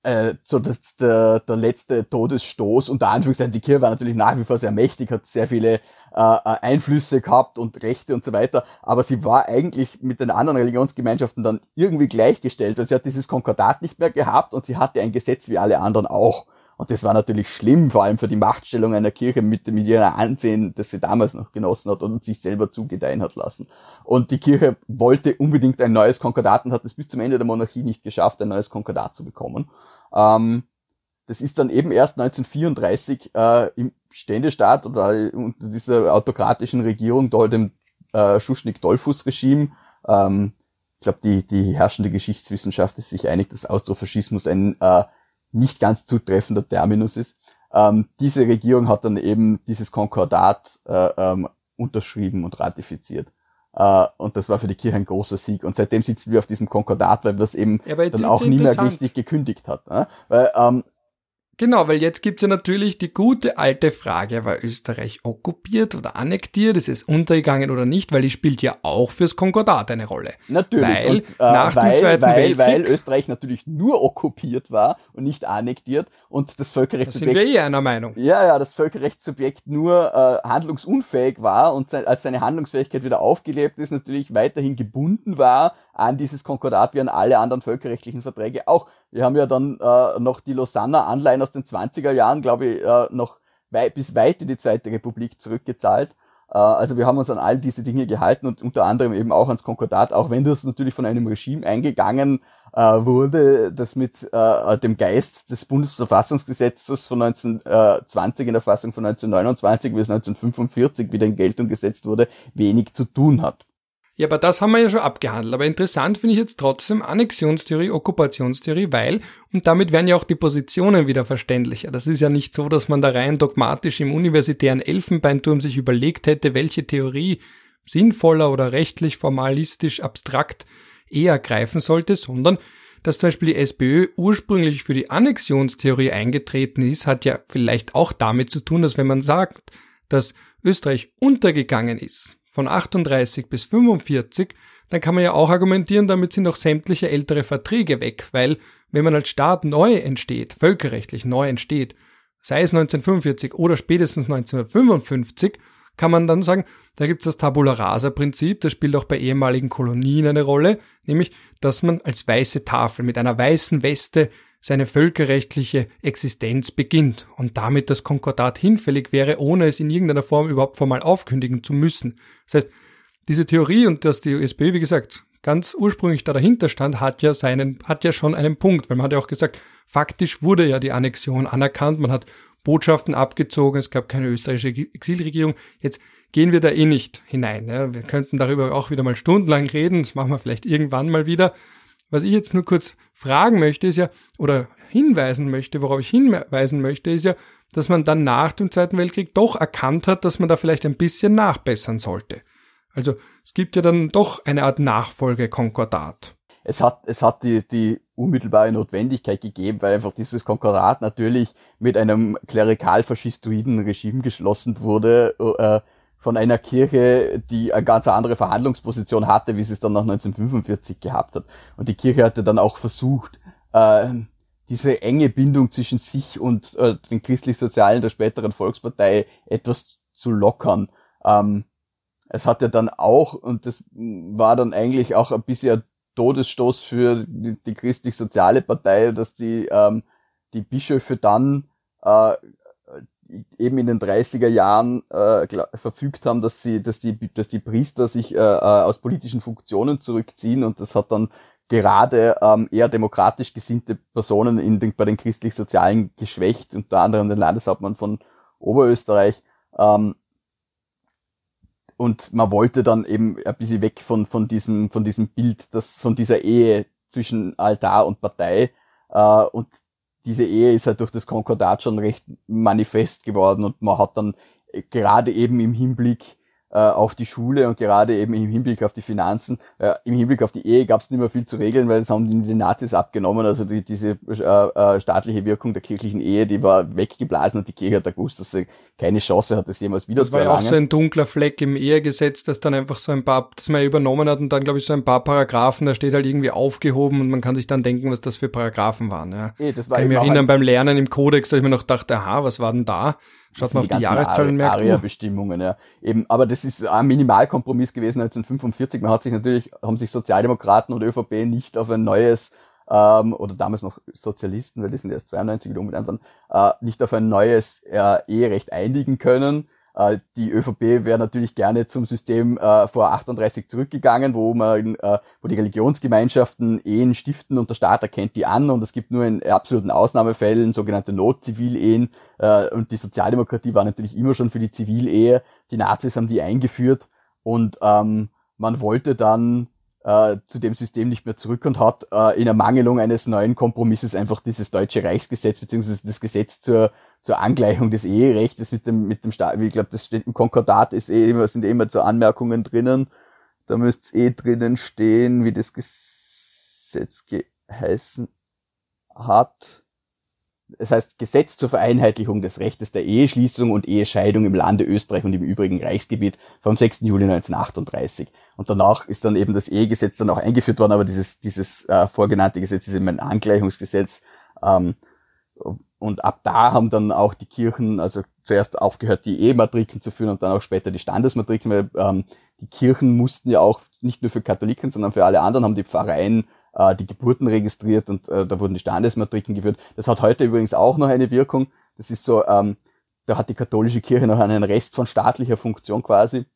Speaker 2: äh, so das, der, der letzte Todesstoß. Unter Anführungszeichen, die Kirche war natürlich nach wie vor sehr mächtig, hat sehr viele äh, äh, Einflüsse gehabt und Rechte und so weiter, aber sie war eigentlich mit den anderen Religionsgemeinschaften dann irgendwie gleichgestellt, weil sie hat dieses Konkordat nicht mehr gehabt und sie hatte ein Gesetz wie alle anderen auch. Und das war natürlich schlimm, vor allem für die Machtstellung einer Kirche mit, mit ihrer Ansehen, das sie damals noch genossen hat und sich selber zugedeihen hat lassen. Und die Kirche wollte unbedingt ein neues Konkordat und hat es bis zum Ende der Monarchie nicht geschafft, ein neues Konkordat zu bekommen. Ähm, das ist dann eben erst 1934 äh, im Ständestaat oder unter dieser autokratischen Regierung, da halt dem äh, Schuschnigg-Dollfuß-Regime, ähm, ich glaube, die, die herrschende Geschichtswissenschaft ist sich einig, dass Austrofaschismus ein äh, nicht ganz zutreffender Terminus ist. Ähm, diese Regierung hat dann eben dieses Konkordat äh, ähm, unterschrieben und ratifiziert. Uh, und das war für die Kirche ein großer Sieg. Und seitdem sitzen wir auf diesem Konkordat, weil das eben ja, dann auch nie mehr richtig gekündigt hat. Ne? Weil ähm,
Speaker 1: Genau, weil jetzt gibt's ja natürlich die gute alte Frage, war Österreich okkupiert oder annektiert, ist es untergegangen oder nicht, weil die spielt ja auch fürs Konkordat eine Rolle.
Speaker 2: Natürlich.
Speaker 1: Weil
Speaker 2: und, äh,
Speaker 1: nach
Speaker 2: weil,
Speaker 1: dem Zweiten
Speaker 2: weil,
Speaker 1: Weltkrieg,
Speaker 2: weil Österreich natürlich nur okkupiert war und nicht annektiert und das
Speaker 1: da sind
Speaker 2: Völkerrechtssubjekt
Speaker 1: wir eh einer Meinung.
Speaker 2: ja, ja, das Völkerrechtssubjekt nur äh, handlungsunfähig war und sein, als seine Handlungsfähigkeit wieder aufgelebt ist, natürlich weiterhin gebunden war an dieses Konkordat wie an alle anderen völkerrechtlichen Verträge auch. Wir haben ja dann äh, noch die Lausanner Anleihen aus den 20er Jahren, glaube ich, äh, noch weit, bis weit in die Zweite Republik zurückgezahlt. Äh, also wir haben uns an all diese Dinge gehalten und unter anderem eben auch ans Konkordat, auch wenn das natürlich von einem Regime eingegangen äh, wurde, das mit äh, dem Geist des Bundesverfassungsgesetzes von 1920 in der Fassung von 1929 bis 1945 wieder in Geltung gesetzt wurde, wenig zu tun hat.
Speaker 1: Ja, aber das haben wir ja schon abgehandelt. Aber interessant finde ich jetzt trotzdem Annexionstheorie, Okkupationstheorie, weil, und damit werden ja auch die Positionen wieder verständlicher. Das ist ja nicht so, dass man da rein dogmatisch im universitären Elfenbeinturm sich überlegt hätte, welche Theorie sinnvoller oder rechtlich, formalistisch, abstrakt eher greifen sollte, sondern dass zum Beispiel die SPÖ ursprünglich für die Annexionstheorie eingetreten ist, hat ja vielleicht auch damit zu tun, dass wenn man sagt, dass Österreich untergegangen ist, von 38 bis 45, dann kann man ja auch argumentieren, damit sind auch sämtliche ältere Verträge weg, weil wenn man als Staat neu entsteht, völkerrechtlich neu entsteht, sei es 1945 oder spätestens 1955, kann man dann sagen, da gibt es das Tabula Rasa Prinzip, das spielt auch bei ehemaligen Kolonien eine Rolle, nämlich, dass man als weiße Tafel mit einer weißen Weste seine völkerrechtliche Existenz beginnt und damit das Konkordat hinfällig wäre, ohne es in irgendeiner Form überhaupt formal aufkündigen zu müssen. Das heißt, diese Theorie und dass die USP, wie gesagt, ganz ursprünglich da dahinter stand, hat ja seinen, hat ja schon einen Punkt, weil man hat ja auch gesagt, faktisch wurde ja die Annexion anerkannt, man hat Botschaften abgezogen, es gab keine österreichische Exilregierung. Jetzt gehen wir da eh nicht hinein. Ja. Wir könnten darüber auch wieder mal stundenlang reden, das machen wir vielleicht irgendwann mal wieder. Was ich jetzt nur kurz fragen möchte, ist ja, oder hinweisen möchte, worauf ich hinweisen möchte, ist ja, dass man dann nach dem Zweiten Weltkrieg doch erkannt hat, dass man da vielleicht ein bisschen nachbessern sollte. Also es gibt ja dann doch eine Art Nachfolgekonkordat.
Speaker 2: Es hat, es hat die, die unmittelbare Notwendigkeit gegeben, weil einfach dieses Konkordat natürlich mit einem klerikal-faschistoiden Regime geschlossen wurde, äh, von einer Kirche, die eine ganz andere Verhandlungsposition hatte, wie sie es dann nach 1945 gehabt hat. Und die Kirche hatte dann auch versucht, äh, diese enge Bindung zwischen sich und äh, den christlich-sozialen der späteren Volkspartei etwas zu lockern. Ähm, es hat ja dann auch, und das war dann eigentlich auch ein bisschen ein Todesstoß für die, die christlich-soziale Partei, dass die, ähm, die Bischöfe dann äh, eben in den 30er Jahren äh, verfügt haben, dass sie, dass die, dass die Priester sich äh, äh, aus politischen Funktionen zurückziehen und das hat dann gerade ähm, eher demokratisch gesinnte Personen in den, bei den christlich-sozialen geschwächt, unter anderem den Landeshauptmann von Oberösterreich. Ähm, und man wollte dann eben ein bisschen weg von, von diesem, von diesem Bild, das, von dieser Ehe zwischen Altar und Partei. Äh, und diese Ehe ist halt durch das Konkordat schon recht manifest geworden und man hat dann äh, gerade eben im Hinblick auf die Schule und gerade eben im Hinblick auf die Finanzen, äh, im Hinblick auf die Ehe gab es nicht mehr viel zu regeln, weil das haben die, die Nazis abgenommen. Also die, diese äh, äh, staatliche Wirkung der kirchlichen Ehe, die war weggeblasen und die Kirche hat da gewusst, dass sie keine Chance hat, das jemals wieder
Speaker 1: das zu erlangen. Das war ja auch so ein dunkler Fleck im Ehegesetz, das dann einfach so ein paar, das man übernommen hat und dann glaube ich so ein paar Paragraphen, da steht halt irgendwie aufgehoben und man kann sich dann denken, was das für Paragraphen waren. Ja. E, das war kann ich mich erinnern, beim Lernen im Kodex, da ich mir noch dachte, aha, was war denn da? Schaut mal auf die, die Jahreszahlen merkt.
Speaker 2: Aria-Bestimmungen, ja. Eben, aber das ist ein Minimalkompromiss gewesen 1945. Man hat sich natürlich, haben sich Sozialdemokraten und ÖVP nicht auf ein neues ähm, oder damals noch Sozialisten, weil die sind erst 92 wieder umbenannt worden, äh, nicht auf ein neues äh, Eherecht einigen können. Äh, die ÖVP wäre natürlich gerne zum System äh, vor 38 zurückgegangen, wo man, äh, wo die Religionsgemeinschaften Ehen stiften und der Staat erkennt die an und es gibt nur in absoluten Ausnahmefällen sogenannte Notzivilehen und die Sozialdemokratie war natürlich immer schon für die Zivilehe. Die Nazis haben die eingeführt und ähm, man wollte dann zu dem System nicht mehr zurück und hat äh, in Ermangelung eines neuen Kompromisses einfach dieses deutsche Reichsgesetz beziehungsweise das Gesetz zur zur Angleichung des Eherechts mit dem, mit dem Staat, ich glaube, das steht im Konkordat, ist eh sind eh immer so Anmerkungen drinnen. Da müsste es eh drinnen stehen, wie das Gesetz geheißen hat. Es heißt Gesetz zur Vereinheitlichung des Rechtes der Eheschließung und Ehescheidung im Lande Österreich und im übrigen Reichsgebiet vom 6. Juli 1938. Und danach ist dann eben das Ehegesetz dann auch eingeführt worden, aber dieses, dieses äh, vorgenannte Gesetz ist eben ein Angleichungsgesetz, ähm, und ab da haben dann auch die Kirchen, also zuerst aufgehört, die Ehematriken zu führen und dann auch später die Standesmatriken, weil ähm, die Kirchen mussten ja auch nicht nur für Katholiken, sondern für alle anderen haben die Pfarreien äh, die Geburten registriert und äh, da wurden die Standesmatriken geführt. Das hat heute übrigens auch noch eine Wirkung. Das ist so, ähm, da hat die katholische Kirche noch einen Rest von staatlicher Funktion quasi.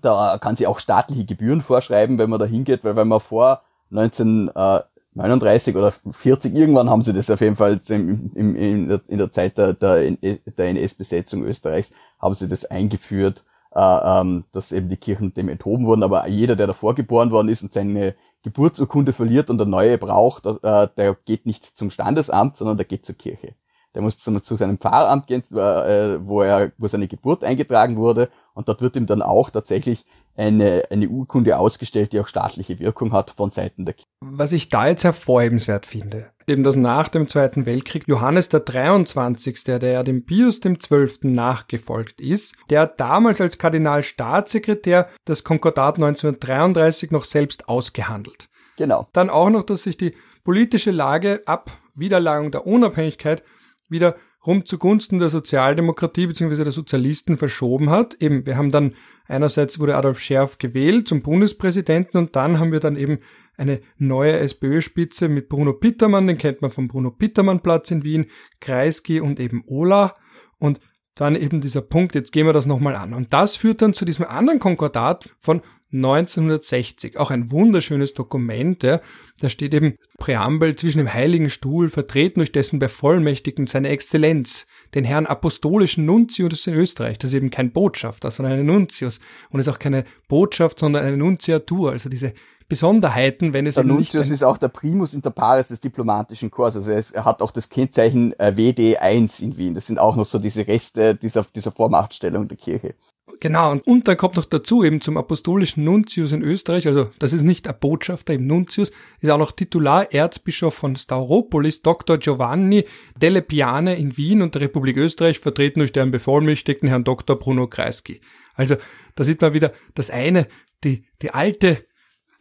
Speaker 2: Da kann sie auch staatliche Gebühren vorschreiben, wenn man da hingeht, weil wenn man vor 19, äh, 39 oder 40, irgendwann haben sie das auf jeden Fall im, im, in, der, in der Zeit der, der, NS-Besetzung Österreichs, haben sie das eingeführt, äh, ähm, dass eben die Kirchen dem enthoben wurden. Aber jeder, der davor geboren worden ist und seine Geburtsurkunde verliert und eine neue braucht, äh, der geht nicht zum Standesamt, sondern der geht zur Kirche. Der muss zu, zu seinem Pfarramt gehen, äh, wo er, wo seine Geburt eingetragen wurde, und dort wird ihm dann auch tatsächlich eine, eine Urkunde ausgestellt, die auch staatliche Wirkung hat von Seiten der Kirche.
Speaker 1: Was ich da jetzt hervorhebenswert finde, eben dass nach dem Zweiten Weltkrieg Johannes der 23., der ja dem Pius dem 12. nachgefolgt ist, der damals als Kardinalstaatssekretär das Konkordat 1933 noch selbst ausgehandelt.
Speaker 2: Genau.
Speaker 1: Dann auch noch, dass sich die politische Lage ab Wiederlagung der Unabhängigkeit wieder rum zugunsten der Sozialdemokratie bzw. der Sozialisten verschoben hat. Eben, wir haben dann einerseits wurde Adolf Scherf gewählt zum Bundespräsidenten und dann haben wir dann eben eine neue SPÖ-Spitze mit Bruno Pittermann, den kennt man vom Bruno Pittermann-Platz in Wien, Kreisky und eben Ola und dann eben dieser Punkt, jetzt gehen wir das nochmal an. Und das führt dann zu diesem anderen Konkordat von 1960. Auch ein wunderschönes Dokument, ja. Da steht eben Präambel zwischen dem Heiligen Stuhl, vertreten durch dessen Bevollmächtigten seine Exzellenz, den Herrn Apostolischen Nuntius in Österreich. Das ist eben kein Botschafter, sondern ein Nuntius. Und es ist auch keine Botschaft, sondern eine Nunziatur. Also diese Besonderheiten, wenn es
Speaker 2: der Nuntius ist auch der Primus inter pares des diplomatischen Korps. Also er hat auch das Kennzeichen äh, WD1 in Wien. Das sind auch noch so diese Reste dieser, dieser Vormachtstellung der Kirche.
Speaker 1: Genau, und, dann kommt noch dazu eben zum apostolischen Nuntius in Österreich, also das ist nicht ein Botschafter im Nuntius, ist auch noch Titular Erzbischof von Stauropolis, Dr. Giovanni Delle Piane in Wien und der Republik Österreich, vertreten durch deren Bevollmächtigten Herrn Dr. Bruno Kreisky. Also da sieht man wieder das eine, die, die alte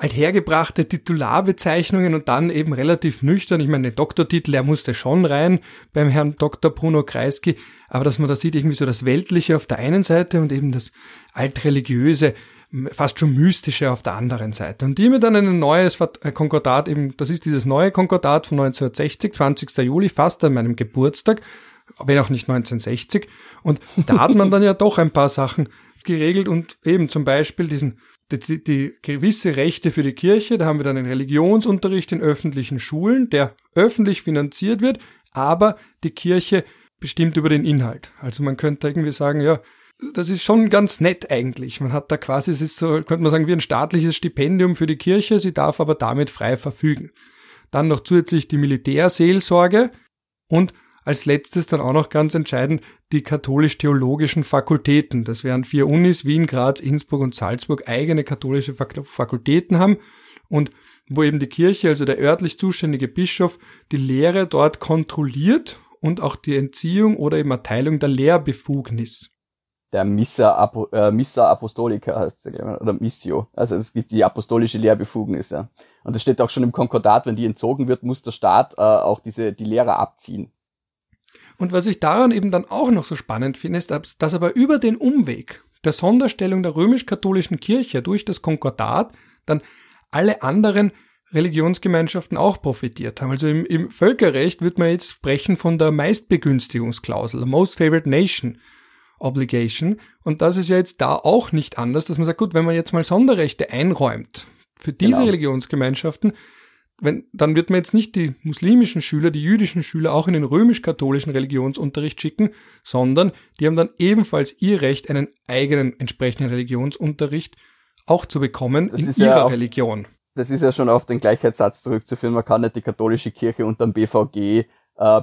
Speaker 1: althergebrachte Titularbezeichnungen und dann eben relativ nüchtern. Ich meine, den Doktortitel, der musste schon rein beim Herrn Dr. Bruno Kreisky, aber dass man da sieht irgendwie so das Weltliche auf der einen Seite und eben das altreligiöse, fast schon mystische auf der anderen Seite. Und die mir dann ein neues äh, Konkordat eben, das ist dieses neue Konkordat von 1960, 20. Juli, fast an meinem Geburtstag, wenn auch nicht 1960. Und da hat man dann ja doch ein paar Sachen geregelt und eben zum Beispiel diesen die, die gewisse Rechte für die Kirche, da haben wir dann den Religionsunterricht in öffentlichen Schulen, der öffentlich finanziert wird, aber die Kirche bestimmt über den Inhalt. Also man könnte irgendwie sagen, ja, das ist schon ganz nett eigentlich. Man hat da quasi, es ist so, könnte man sagen, wie ein staatliches Stipendium für die Kirche, sie darf aber damit frei verfügen. Dann noch zusätzlich die Militärseelsorge und als letztes dann auch noch ganz entscheidend die katholisch-theologischen Fakultäten. Das wären vier Unis, Wien, Graz, Innsbruck und Salzburg, eigene katholische Fakultäten haben und wo eben die Kirche, also der örtlich zuständige Bischof, die Lehre dort kontrolliert und auch die Entziehung oder eben Erteilung der Lehrbefugnis.
Speaker 2: Der Missa, Apo, äh, Missa Apostolica heißt es, oder Missio. Also es gibt die apostolische Lehrbefugnis, ja. Und das steht auch schon im Konkordat, wenn die entzogen wird, muss der Staat äh, auch diese, die Lehrer abziehen.
Speaker 1: Und was ich daran eben dann auch noch so spannend finde, ist, dass aber über den Umweg der Sonderstellung der römisch-katholischen Kirche durch das Konkordat dann alle anderen Religionsgemeinschaften auch profitiert haben. Also im, im Völkerrecht wird man jetzt sprechen von der Meistbegünstigungsklausel, Most Favored Nation Obligation. Und das ist ja jetzt da auch nicht anders, dass man sagt, gut, wenn man jetzt mal Sonderrechte einräumt für diese genau. Religionsgemeinschaften, wenn, dann wird man jetzt nicht die muslimischen Schüler, die jüdischen Schüler auch in den römisch-katholischen Religionsunterricht schicken, sondern die haben dann ebenfalls ihr Recht, einen eigenen entsprechenden Religionsunterricht auch zu bekommen das in ihrer ja auch, Religion.
Speaker 2: Das ist ja schon auf den Gleichheitssatz zurückzuführen. Man kann nicht die katholische Kirche unter dem BVG äh,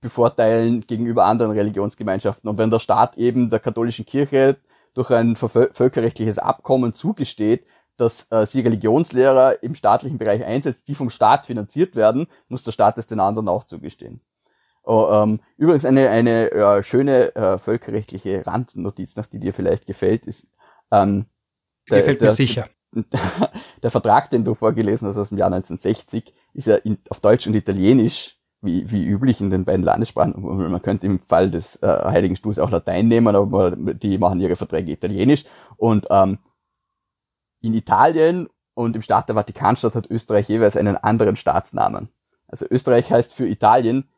Speaker 2: bevorteilen gegenüber anderen Religionsgemeinschaften. Und wenn der Staat eben der katholischen Kirche durch ein völkerrechtliches Abkommen zugesteht, dass äh, sie Religionslehrer im staatlichen Bereich einsetzt, die vom Staat finanziert werden, muss der Staat es den anderen auch zugestehen. Oh, ähm, übrigens eine, eine äh, schöne äh, völkerrechtliche Randnotiz, nach die dir vielleicht gefällt, ist ähm,
Speaker 1: der, gefällt mir der, sicher. <laughs>
Speaker 2: Der Vertrag, den du vorgelesen hast aus dem Jahr 1960, ist ja in, auf Deutsch und Italienisch, wie, wie üblich in den beiden Landessprachen. Man könnte im Fall des äh, Heiligen Stuhls auch Latein nehmen, aber die machen ihre Verträge italienisch. Und ähm, in Italien und im Staat der Vatikanstadt hat Österreich jeweils einen anderen Staatsnamen. Also Österreich heißt für Italien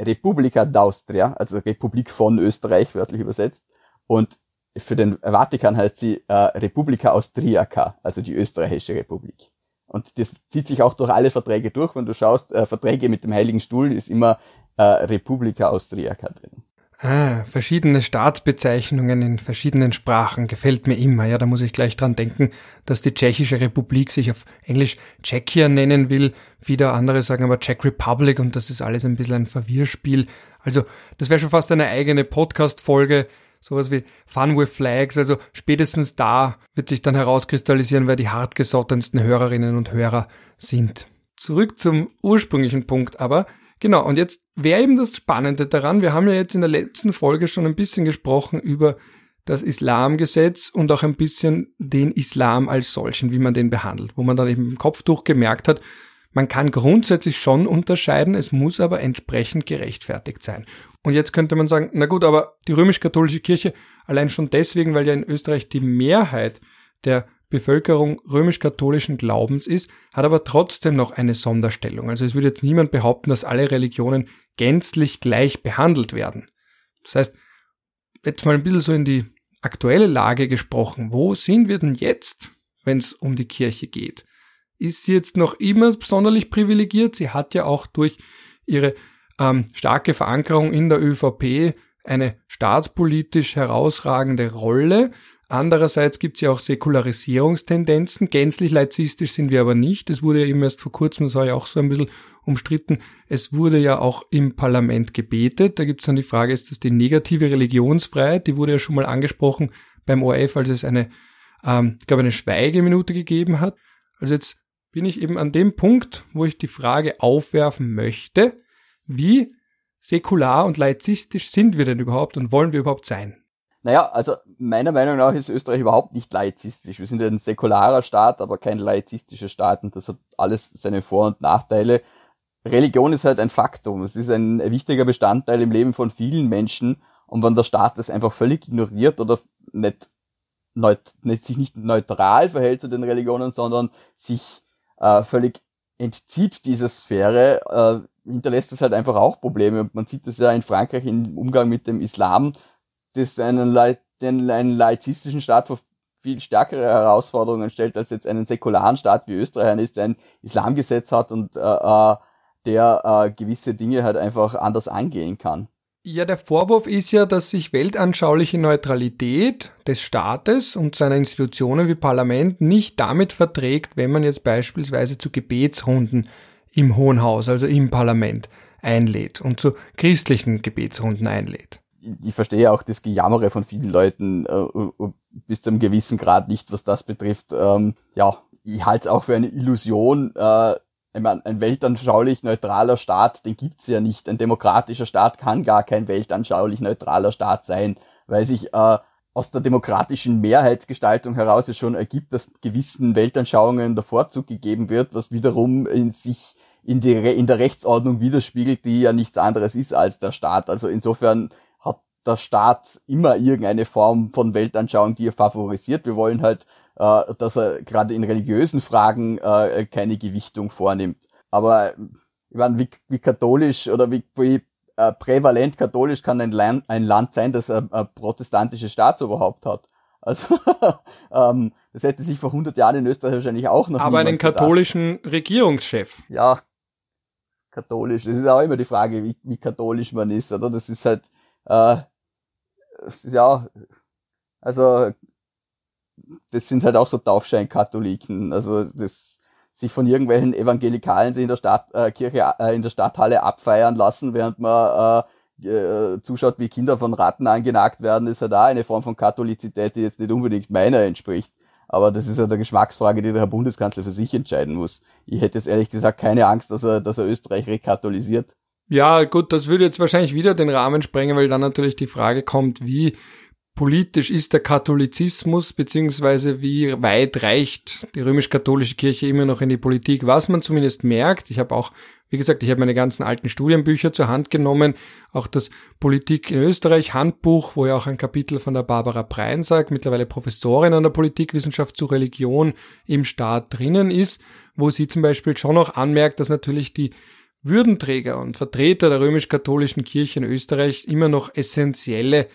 Speaker 2: Repubblica d'Austria, also Republik von Österreich, wörtlich übersetzt. Und für den Vatikan heißt sie äh, Republica Austriaca, also die österreichische Republik. Und das zieht sich auch durch alle Verträge durch. Wenn du schaust, äh, Verträge mit dem Heiligen Stuhl ist immer äh, Republica Austriaca drin.
Speaker 1: Ah, verschiedene Staatsbezeichnungen in verschiedenen Sprachen gefällt mir immer. Ja, da muss ich gleich dran denken, dass die Tschechische Republik sich auf Englisch Czechia nennen will. Wieder andere sagen aber Czech Republic und das ist alles ein bisschen ein Verwirrspiel. Also, das wäre schon fast eine eigene Podcast-Folge. Sowas wie Fun with Flags. Also, spätestens da wird sich dann herauskristallisieren, wer die hartgesottensten Hörerinnen und Hörer sind. Zurück zum ursprünglichen Punkt aber. Genau, und jetzt wäre eben das Spannende daran, wir haben ja jetzt in der letzten Folge schon ein bisschen gesprochen über das Islamgesetz und auch ein bisschen den Islam als solchen, wie man den behandelt, wo man dann eben im Kopftuch gemerkt hat, Man kann grundsätzlich schon unterscheiden, es muss aber entsprechend gerechtfertigt sein. Und jetzt könnte man sagen, na gut, aber die römisch-katholische Kirche allein schon deswegen, weil ja in Österreich die Mehrheit der Bevölkerung römisch-katholischen Glaubens ist, hat aber trotzdem noch eine Sonderstellung. Also es würde jetzt niemand behaupten, dass alle Religionen gänzlich gleich behandelt werden. Das heißt, jetzt mal ein bisschen so in die aktuelle Lage gesprochen. Wo sind wir denn jetzt, wenn es um die Kirche geht? ist sie jetzt noch immer sonderlich privilegiert. Sie hat ja auch durch ihre ähm, starke Verankerung in der ÖVP eine staatspolitisch herausragende Rolle. Andererseits gibt es ja auch Säkularisierungstendenzen. Gänzlich laizistisch sind wir aber nicht. Es wurde ja eben erst vor kurzem, das war ja auch so ein bisschen umstritten, es wurde ja auch im Parlament gebetet. Da gibt es dann die Frage, ist das die negative Religionsfreiheit? Die wurde ja schon mal angesprochen beim ORF, als es eine, ähm, ich glaube, eine Schweigeminute gegeben hat. Also jetzt bin ich eben an dem Punkt, wo ich die Frage aufwerfen möchte, wie säkular und laizistisch sind wir denn überhaupt und wollen wir überhaupt sein?
Speaker 2: Naja, also meiner Meinung nach ist Österreich überhaupt nicht laizistisch. Wir sind ja ein säkularer Staat, aber kein laizistischer Staat und das hat alles seine Vor- und Nachteile. Religion ist halt ein Faktum. Es ist ein wichtiger Bestandteil im Leben von vielen Menschen und wenn der Staat das einfach völlig ignoriert oder nicht, neut, nicht sich nicht neutral verhält zu den Religionen, sondern sich äh, völlig entzieht dieser Sphäre, äh, hinterlässt das halt einfach auch Probleme. Man sieht das ja in Frankreich im Umgang mit dem Islam, das einen, den, einen laizistischen Staat vor viel stärkere Herausforderungen stellt als jetzt einen säkularen Staat wie Österreich ist, der ein Islamgesetz hat und äh, äh, der äh, gewisse Dinge halt einfach anders angehen kann.
Speaker 1: Ja, der Vorwurf ist ja, dass sich weltanschauliche Neutralität des Staates und seiner Institutionen wie Parlament nicht damit verträgt, wenn man jetzt beispielsweise zu Gebetsrunden im Hohen Haus, also im Parlament, einlädt und zu christlichen Gebetsrunden einlädt.
Speaker 2: Ich verstehe auch das Gejammere von vielen Leuten äh, bis zu einem gewissen Grad nicht, was das betrifft. Ähm, ja, ich halte es auch für eine Illusion, äh, ich meine, ein weltanschaulich neutraler Staat, den gibt's ja nicht. Ein demokratischer Staat kann gar kein weltanschaulich neutraler Staat sein, weil sich äh, aus der demokratischen Mehrheitsgestaltung heraus es schon ergibt, dass gewissen Weltanschauungen der Vorzug gegeben wird, was wiederum in sich in, die, in der Rechtsordnung widerspiegelt, die ja nichts anderes ist als der Staat. Also insofern der Staat immer irgendeine Form von Weltanschauung, die er favorisiert. Wir wollen halt äh, dass er gerade in religiösen Fragen äh, keine Gewichtung vornimmt. Aber ich meine, wie, wie katholisch oder wie, wie äh, prävalent katholisch kann ein Land, ein Land sein, das ein, ein protestantisches Staatsoberhaupt hat? Also <laughs> ähm, das hätte sich vor 100 Jahren in Österreich wahrscheinlich auch noch.
Speaker 1: Aber einen katholischen gedacht. Regierungschef.
Speaker 2: Ja, katholisch. Das ist auch immer die Frage, wie, wie katholisch man ist, oder? Das ist halt, äh, ja, also das sind halt auch so Taufscheinkatholiken. Also das sich von irgendwelchen Evangelikalen in der Stadt, äh, Kirche, äh, in der Stadthalle abfeiern lassen, während man äh, äh, zuschaut, wie Kinder von Ratten angenagt werden, ist ja halt da eine Form von Katholizität, die jetzt nicht unbedingt meiner entspricht. Aber das ist ja der Geschmacksfrage, die der Herr Bundeskanzler für sich entscheiden muss. Ich hätte jetzt ehrlich gesagt keine Angst, dass er, dass er Österreich rekatholisiert.
Speaker 1: Ja, gut, das würde jetzt wahrscheinlich wieder den Rahmen sprengen, weil dann natürlich die Frage kommt, wie politisch ist der Katholizismus, beziehungsweise wie weit reicht die römisch-katholische Kirche immer noch in die Politik. Was man zumindest merkt, ich habe auch, wie gesagt, ich habe meine ganzen alten Studienbücher zur Hand genommen, auch das Politik in Österreich Handbuch, wo ja auch ein Kapitel von der Barbara Prein sagt, mittlerweile Professorin an der Politikwissenschaft zu Religion im Staat drinnen ist, wo sie zum Beispiel schon auch anmerkt, dass natürlich die Würdenträger und Vertreter der römisch-katholischen Kirche in Österreich immer noch essentielle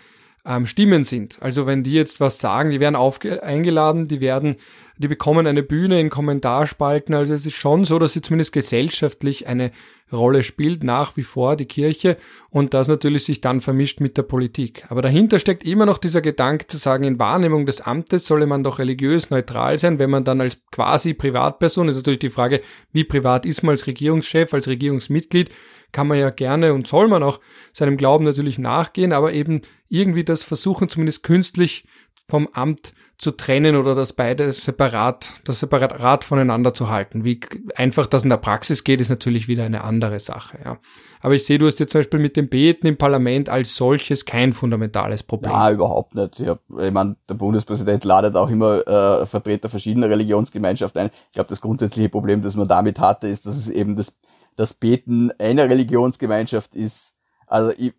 Speaker 1: ähm, Stimmen sind. Also wenn die jetzt was sagen, die werden eingeladen, die werden, die bekommen eine Bühne in Kommentarspalten. Also es ist schon so, dass sie zumindest gesellschaftlich eine Rolle spielt, nach wie vor die Kirche und das natürlich sich dann vermischt mit der Politik. Aber dahinter steckt immer noch dieser Gedanke zu sagen, in Wahrnehmung des Amtes solle man doch religiös neutral sein, wenn man dann als quasi Privatperson, ist natürlich die Frage, wie privat ist man als Regierungschef, als Regierungsmitglied, kann man ja gerne und soll man auch seinem Glauben natürlich nachgehen, aber eben irgendwie das versuchen, zumindest künstlich vom Amt zu trennen oder das beide separat, das separat voneinander zu halten. Wie einfach das in der Praxis geht, ist natürlich wieder eine andere Sache, ja. Aber ich sehe, du hast jetzt zum Beispiel mit dem Beten im Parlament als solches kein fundamentales Problem.
Speaker 2: Ja, überhaupt nicht. Ich, hab, ich meine, der Bundespräsident ladet auch immer äh, Vertreter verschiedener Religionsgemeinschaften ein. Ich glaube, das grundsätzliche Problem, das man damit hatte, ist, dass es eben das, das Beten einer Religionsgemeinschaft ist. Also ich,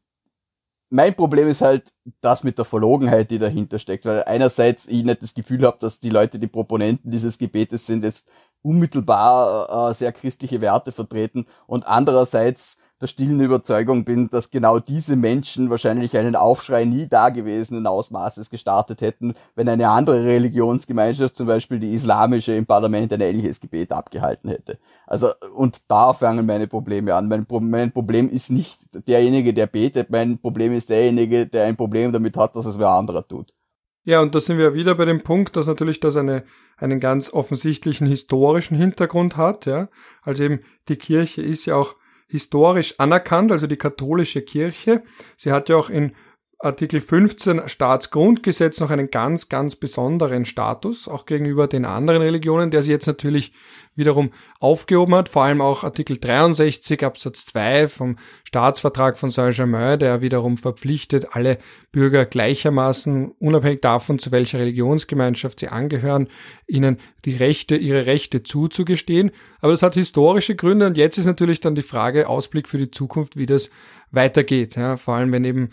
Speaker 2: mein Problem ist halt das mit der Verlogenheit, die dahinter steckt, weil einerseits ich nicht das Gefühl habe, dass die Leute, die Proponenten dieses Gebetes sind, jetzt unmittelbar äh, sehr christliche Werte vertreten und andererseits der stillen Überzeugung bin, dass genau diese Menschen wahrscheinlich einen Aufschrei nie dagewesenen Ausmaßes gestartet hätten, wenn eine andere Religionsgemeinschaft, zum Beispiel die islamische, im Parlament ein ähnliches Gebet abgehalten hätte. Also, und da fangen meine Probleme an. Mein, mein Problem ist nicht derjenige, der betet, mein Problem ist derjenige, der ein Problem damit hat, dass es wer anderer tut.
Speaker 1: Ja, und da sind wir wieder bei dem Punkt, dass natürlich das eine, einen ganz offensichtlichen historischen Hintergrund hat, ja. Also eben, die Kirche ist ja auch historisch anerkannt, also die katholische Kirche. Sie hat ja auch in Artikel 15 Staatsgrundgesetz noch einen ganz, ganz besonderen Status, auch gegenüber den anderen Religionen, der sie jetzt natürlich wiederum aufgehoben hat, vor allem auch Artikel 63 Absatz 2 vom Staatsvertrag von Saint-Germain, der wiederum verpflichtet, alle Bürger gleichermaßen, unabhängig davon, zu welcher Religionsgemeinschaft sie angehören, ihnen die Rechte, ihre Rechte zuzugestehen. Aber das hat historische Gründe und jetzt ist natürlich dann die Frage, Ausblick für die Zukunft, wie das weitergeht. Ja, vor allem, wenn eben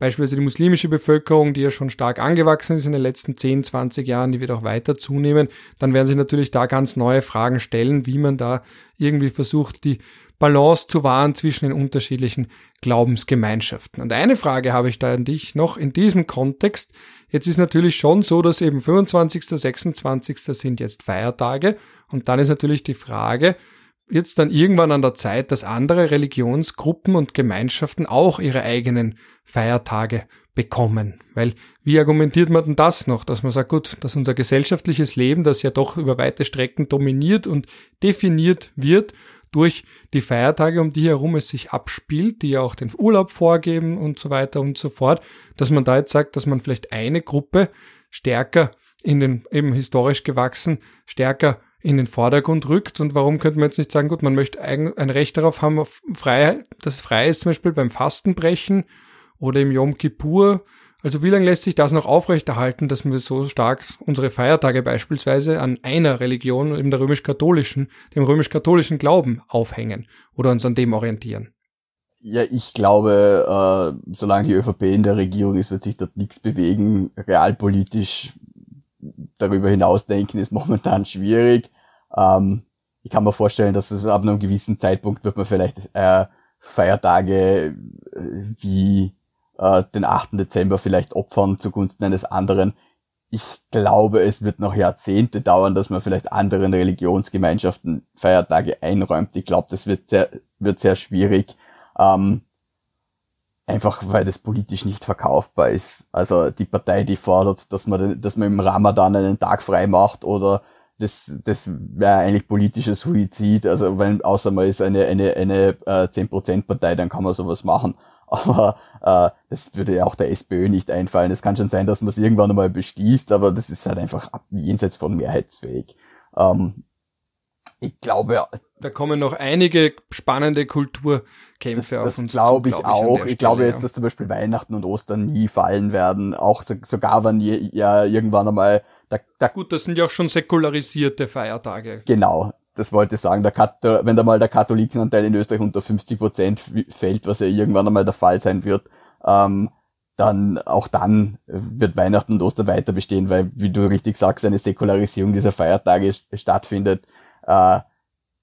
Speaker 1: Beispielsweise die muslimische Bevölkerung, die ja schon stark angewachsen ist in den letzten 10, 20 Jahren, die wird auch weiter zunehmen. Dann werden sich natürlich da ganz neue Fragen stellen, wie man da irgendwie versucht, die Balance zu wahren zwischen den unterschiedlichen Glaubensgemeinschaften. Und eine Frage habe ich da an dich noch in diesem Kontext. Jetzt ist natürlich schon so, dass eben 25., 26. sind jetzt Feiertage. Und dann ist natürlich die Frage, jetzt dann irgendwann an der Zeit, dass andere Religionsgruppen und Gemeinschaften auch ihre eigenen Feiertage bekommen. Weil wie argumentiert man denn das noch, dass man sagt, gut, dass unser gesellschaftliches Leben, das ja doch über weite Strecken dominiert und definiert wird durch die Feiertage, um die herum es sich abspielt, die ja auch den Urlaub vorgeben und so weiter und so fort, dass man da jetzt sagt, dass man vielleicht eine Gruppe stärker in den eben historisch gewachsen, stärker in den Vordergrund rückt. Und warum könnte man jetzt nicht sagen, gut, man möchte ein, ein Recht darauf haben, auf Freiheit, das frei ist zum Beispiel beim Fastenbrechen oder im Yom Kippur. Also wie lange lässt sich das noch aufrechterhalten, dass wir so stark unsere Feiertage beispielsweise an einer Religion, eben der römisch-katholischen, dem römisch-katholischen Glauben aufhängen oder uns an dem orientieren?
Speaker 2: Ja, ich glaube, äh, solange die ÖVP in der Regierung ist, wird sich dort nichts bewegen. Realpolitisch darüber hinaus denken ist momentan schwierig. Ähm, ich kann mir vorstellen, dass es ab einem gewissen Zeitpunkt wird man vielleicht äh, Feiertage äh, wie äh, den 8. Dezember vielleicht opfern zugunsten eines anderen. Ich glaube, es wird noch Jahrzehnte dauern, dass man vielleicht anderen Religionsgemeinschaften Feiertage einräumt. Ich glaube, das wird sehr, wird sehr schwierig. Ähm, Einfach weil das politisch nicht verkaufbar ist. Also die Partei, die fordert, dass man, dass man im Ramadan einen Tag frei macht oder das, das wäre eigentlich politischer Suizid. Also wenn, außer man ist eine, eine, eine äh, 10%-Partei, dann kann man sowas machen. <laughs> Aber äh, das würde ja auch der SPÖ nicht einfallen. Es kann schon sein, dass man es irgendwann einmal beschließt, aber das ist halt einfach jenseits von mehrheitsfähig. Ähm, ich glaube,
Speaker 1: da kommen noch einige spannende Kulturkämpfe
Speaker 2: das,
Speaker 1: auf uns
Speaker 2: Das glaube ich glaub auch. Ich, Stelle, glaube jetzt, dass zum Beispiel Weihnachten und Ostern nie fallen werden. Auch sogar wenn je, ja irgendwann einmal.
Speaker 1: Da, da Gut, das sind ja auch schon säkularisierte Feiertage.
Speaker 2: Genau. Das wollte ich sagen, der Kat wenn da mal der Katholikenanteil in Österreich unter 50 Prozent fällt, was ja irgendwann einmal der Fall sein wird, ähm, dann auch dann wird Weihnachten und Ostern weiter bestehen, weil, wie du richtig sagst, eine Säkularisierung dieser Feiertage stattfindet äh,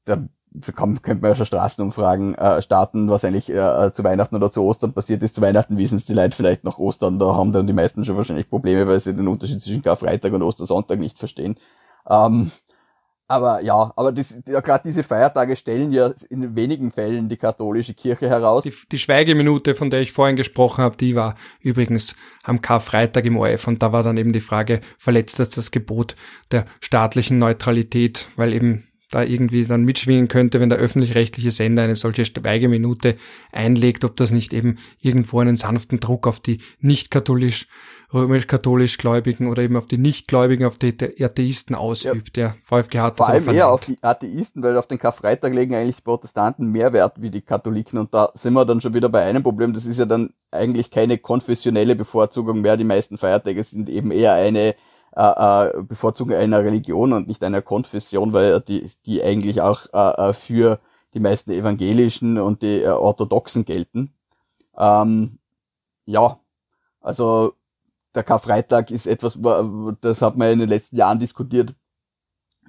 Speaker 2: da könnte man ja schon Straßenumfragen äh, starten, was eigentlich äh, zu Weihnachten oder zu Ostern passiert ist. Zu Weihnachten wissen es die Leute vielleicht nach Ostern, da haben dann die meisten schon wahrscheinlich Probleme, weil sie den Unterschied zwischen Karfreitag und Ostersonntag nicht verstehen. Ähm, aber ja, aber das, ja, gerade diese Feiertage stellen ja in wenigen Fällen die katholische Kirche heraus.
Speaker 1: Die, die Schweigeminute, von der ich vorhin gesprochen habe, die war übrigens am Karfreitag im ORF und da war dann eben die Frage, verletzt das das Gebot der staatlichen Neutralität, weil eben da irgendwie dann mitschwingen könnte, wenn der öffentlich-rechtliche Sender eine solche Schweigeminute einlegt, ob das nicht eben irgendwo einen sanften Druck auf die nicht katholisch, römisch-katholisch Gläubigen oder eben auf die Nichtgläubigen, auf die Atheisten ausübt. Ja. Der VfG hat
Speaker 2: Vor allem eher auf die Atheisten, weil auf den Karfreitag legen eigentlich Protestanten mehr Wert wie die Katholiken und da sind wir dann schon wieder bei einem Problem, das ist ja dann eigentlich keine konfessionelle Bevorzugung mehr, die meisten Feiertage sind eben eher eine äh, äh, Bevorzugung einer Religion und nicht einer Konfession, weil die, die eigentlich auch äh, äh, für die meisten Evangelischen und die äh, Orthodoxen gelten. Ähm, ja, also der Karfreitag ist etwas, das hat man in den letzten Jahren diskutiert,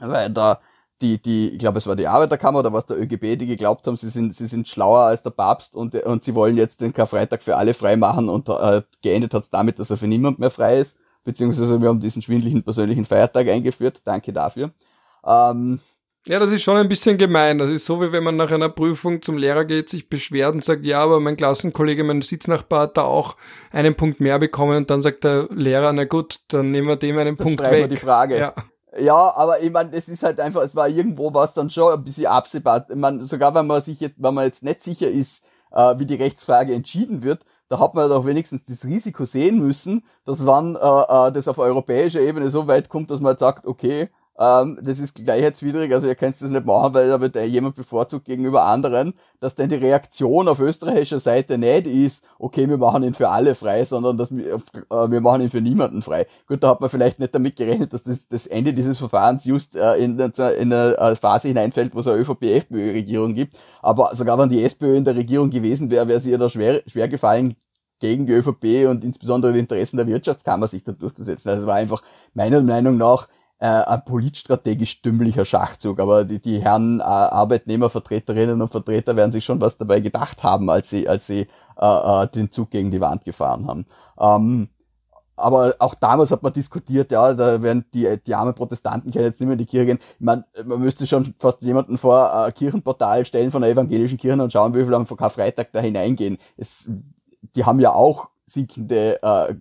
Speaker 2: weil da die, die, ich glaube, es war die Arbeiterkammer oder was der ÖGB, die geglaubt haben, sie sind, sie sind schlauer als der Papst und, und sie wollen jetzt den Karfreitag für alle frei machen und äh, geendet hat es damit, dass er für niemand mehr frei ist beziehungsweise wir haben diesen schwindlichen persönlichen Feiertag eingeführt. Danke dafür. Ähm,
Speaker 1: ja, das ist schon ein bisschen gemein. Das ist so, wie wenn man nach einer Prüfung zum Lehrer geht, sich beschwert und sagt, ja, aber mein Klassenkollege, mein Sitznachbar hat da auch einen Punkt mehr bekommen und dann sagt der Lehrer, na gut, dann nehmen wir dem einen dann Punkt weg. Wir
Speaker 2: die Frage. Ja. Ja, aber ich meine, es ist halt einfach, es war irgendwo was dann schon ein bisschen absehbar. Ich meine, sogar wenn man sich jetzt, wenn man jetzt nicht sicher ist, äh, wie die Rechtsfrage entschieden wird, da hat man doch wenigstens das Risiko sehen müssen, dass wann äh, äh, das auf europäischer Ebene so weit kommt, dass man sagt, okay, ähm, das ist gleichheitswidrig, also ihr könnt das nicht machen, weil da wird jemand bevorzugt gegenüber anderen, dass denn die Reaktion auf österreichischer Seite nicht ist, okay, wir machen ihn für alle frei, sondern dass wir, äh, wir machen ihn für niemanden frei. Gut, da hat man vielleicht nicht damit gerechnet, dass das, das Ende dieses Verfahrens just äh, in, in eine äh, Phase hineinfällt, wo es eine ÖVP-FPÖ-Regierung gibt. Aber sogar wenn die SPÖ in der Regierung gewesen wäre, wäre sie ja da schwer, schwer gefallen, gegen die ÖVP und insbesondere die Interessen der Wirtschaftskammer sich da durchzusetzen. Also es war einfach meiner Meinung nach äh, ein politstrategisch dümmlicher Schachzug. Aber die, die Herren äh, Arbeitnehmervertreterinnen und Vertreter werden sich schon was dabei gedacht haben, als sie, als sie äh, äh, den Zug gegen die Wand gefahren haben. Ähm, aber auch damals hat man diskutiert, ja, da werden die, die armen Protestanten können jetzt nicht mehr in die Kirche gehen. Ich meine, man müsste schon fast jemanden vor ein Kirchenportal stellen von der evangelischen Kirche und schauen, wie viele am Karfreitag da hineingehen. Es, die haben ja auch sinkende äh,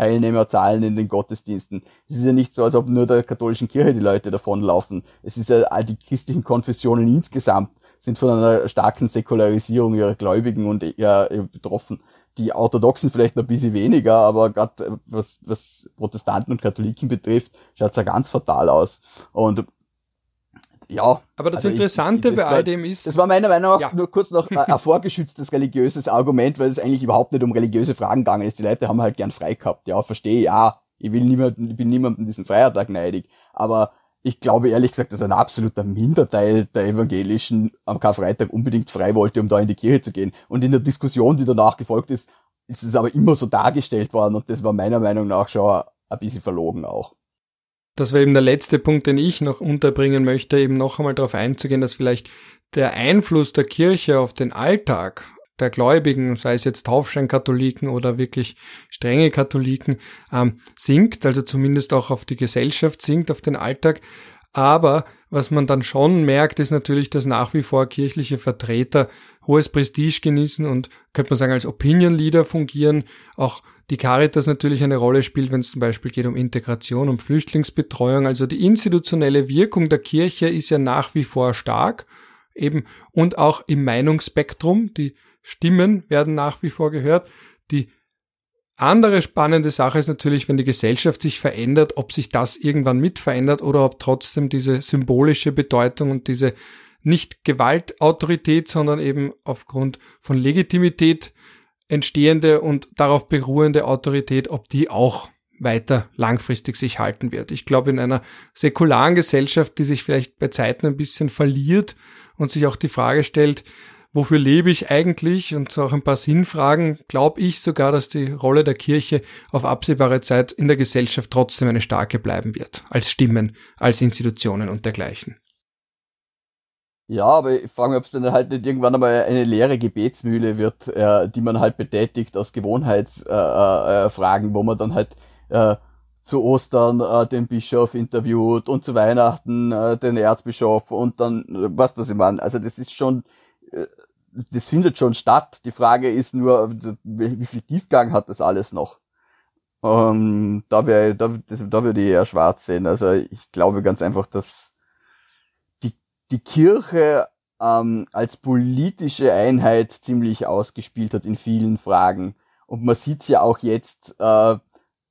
Speaker 2: Teilnehmerzahlen in den Gottesdiensten. Es ist ja nicht so, als ob nur der katholischen Kirche die Leute davonlaufen. Es ist ja all die christlichen Konfessionen insgesamt sind von einer starken Säkularisierung ihrer Gläubigen und ja, betroffen. Die Orthodoxen vielleicht noch ein bisschen weniger, aber gerade was, was Protestanten und Katholiken betrifft, schaut's ja ganz fatal aus. Und ja.
Speaker 1: Aber das also Interessante ich, ich, das bei all dem ist.
Speaker 2: Das war meiner Meinung nach ja. nur kurz noch ein vorgeschütztes religiöses Argument, weil es eigentlich überhaupt nicht um religiöse Fragen gegangen ist. Die Leute haben halt gern frei gehabt. Ja, verstehe, ja. Ich will niemanden, ich bin niemandem diesen Feiertag neidig. Aber ich glaube ehrlich gesagt, dass ein absoluter Minderteil der Evangelischen am Karfreitag unbedingt frei wollte, um da in die Kirche zu gehen. Und in der Diskussion, die danach gefolgt ist, ist es aber immer so dargestellt worden und das war meiner Meinung nach schon ein bisschen verlogen auch
Speaker 1: das wäre eben der letzte Punkt, den ich noch unterbringen möchte, eben noch einmal darauf einzugehen, dass vielleicht der Einfluss der Kirche auf den Alltag der Gläubigen, sei es jetzt Taufscheinkatholiken oder wirklich strenge Katholiken, ähm, sinkt, also zumindest auch auf die Gesellschaft sinkt, auf den Alltag. Aber was man dann schon merkt, ist natürlich, dass nach wie vor kirchliche Vertreter hohes Prestige genießen und könnte man sagen als Opinion Leader fungieren, auch die Caritas natürlich eine Rolle spielt, wenn es zum Beispiel geht um Integration, um Flüchtlingsbetreuung. Also die institutionelle Wirkung der Kirche ist ja nach wie vor stark, eben und auch im Meinungsspektrum. Die Stimmen werden nach wie vor gehört. Die andere spannende Sache ist natürlich, wenn die Gesellschaft sich verändert, ob sich das irgendwann mit verändert oder ob trotzdem diese symbolische Bedeutung und diese nicht Gewaltautorität, sondern eben aufgrund von Legitimität entstehende und darauf beruhende Autorität, ob die auch weiter langfristig sich halten wird. Ich glaube, in einer säkularen Gesellschaft, die sich vielleicht bei Zeiten ein bisschen verliert und sich auch die Frage stellt, wofür lebe ich eigentlich und auch ein paar Sinnfragen, glaube ich sogar, dass die Rolle der Kirche auf absehbare Zeit in der Gesellschaft trotzdem eine starke bleiben wird, als Stimmen, als Institutionen und dergleichen.
Speaker 2: Ja, aber ich frage mich, ob es dann halt nicht irgendwann einmal eine leere Gebetsmühle wird, äh, die man halt betätigt aus Gewohnheitsfragen, äh, äh, wo man dann halt äh, zu Ostern äh, den Bischof interviewt und zu Weihnachten äh, den Erzbischof und dann, äh, was was ich meine. Also das ist schon, äh, das findet schon statt. Die Frage ist nur, wie viel Tiefgang hat das alles noch? Ähm, da wäre, da, da würde ich eher schwarz sehen. Also ich glaube ganz einfach, dass die die Kirche ähm, als politische Einheit ziemlich ausgespielt hat in vielen Fragen. Und man sieht's ja auch jetzt äh,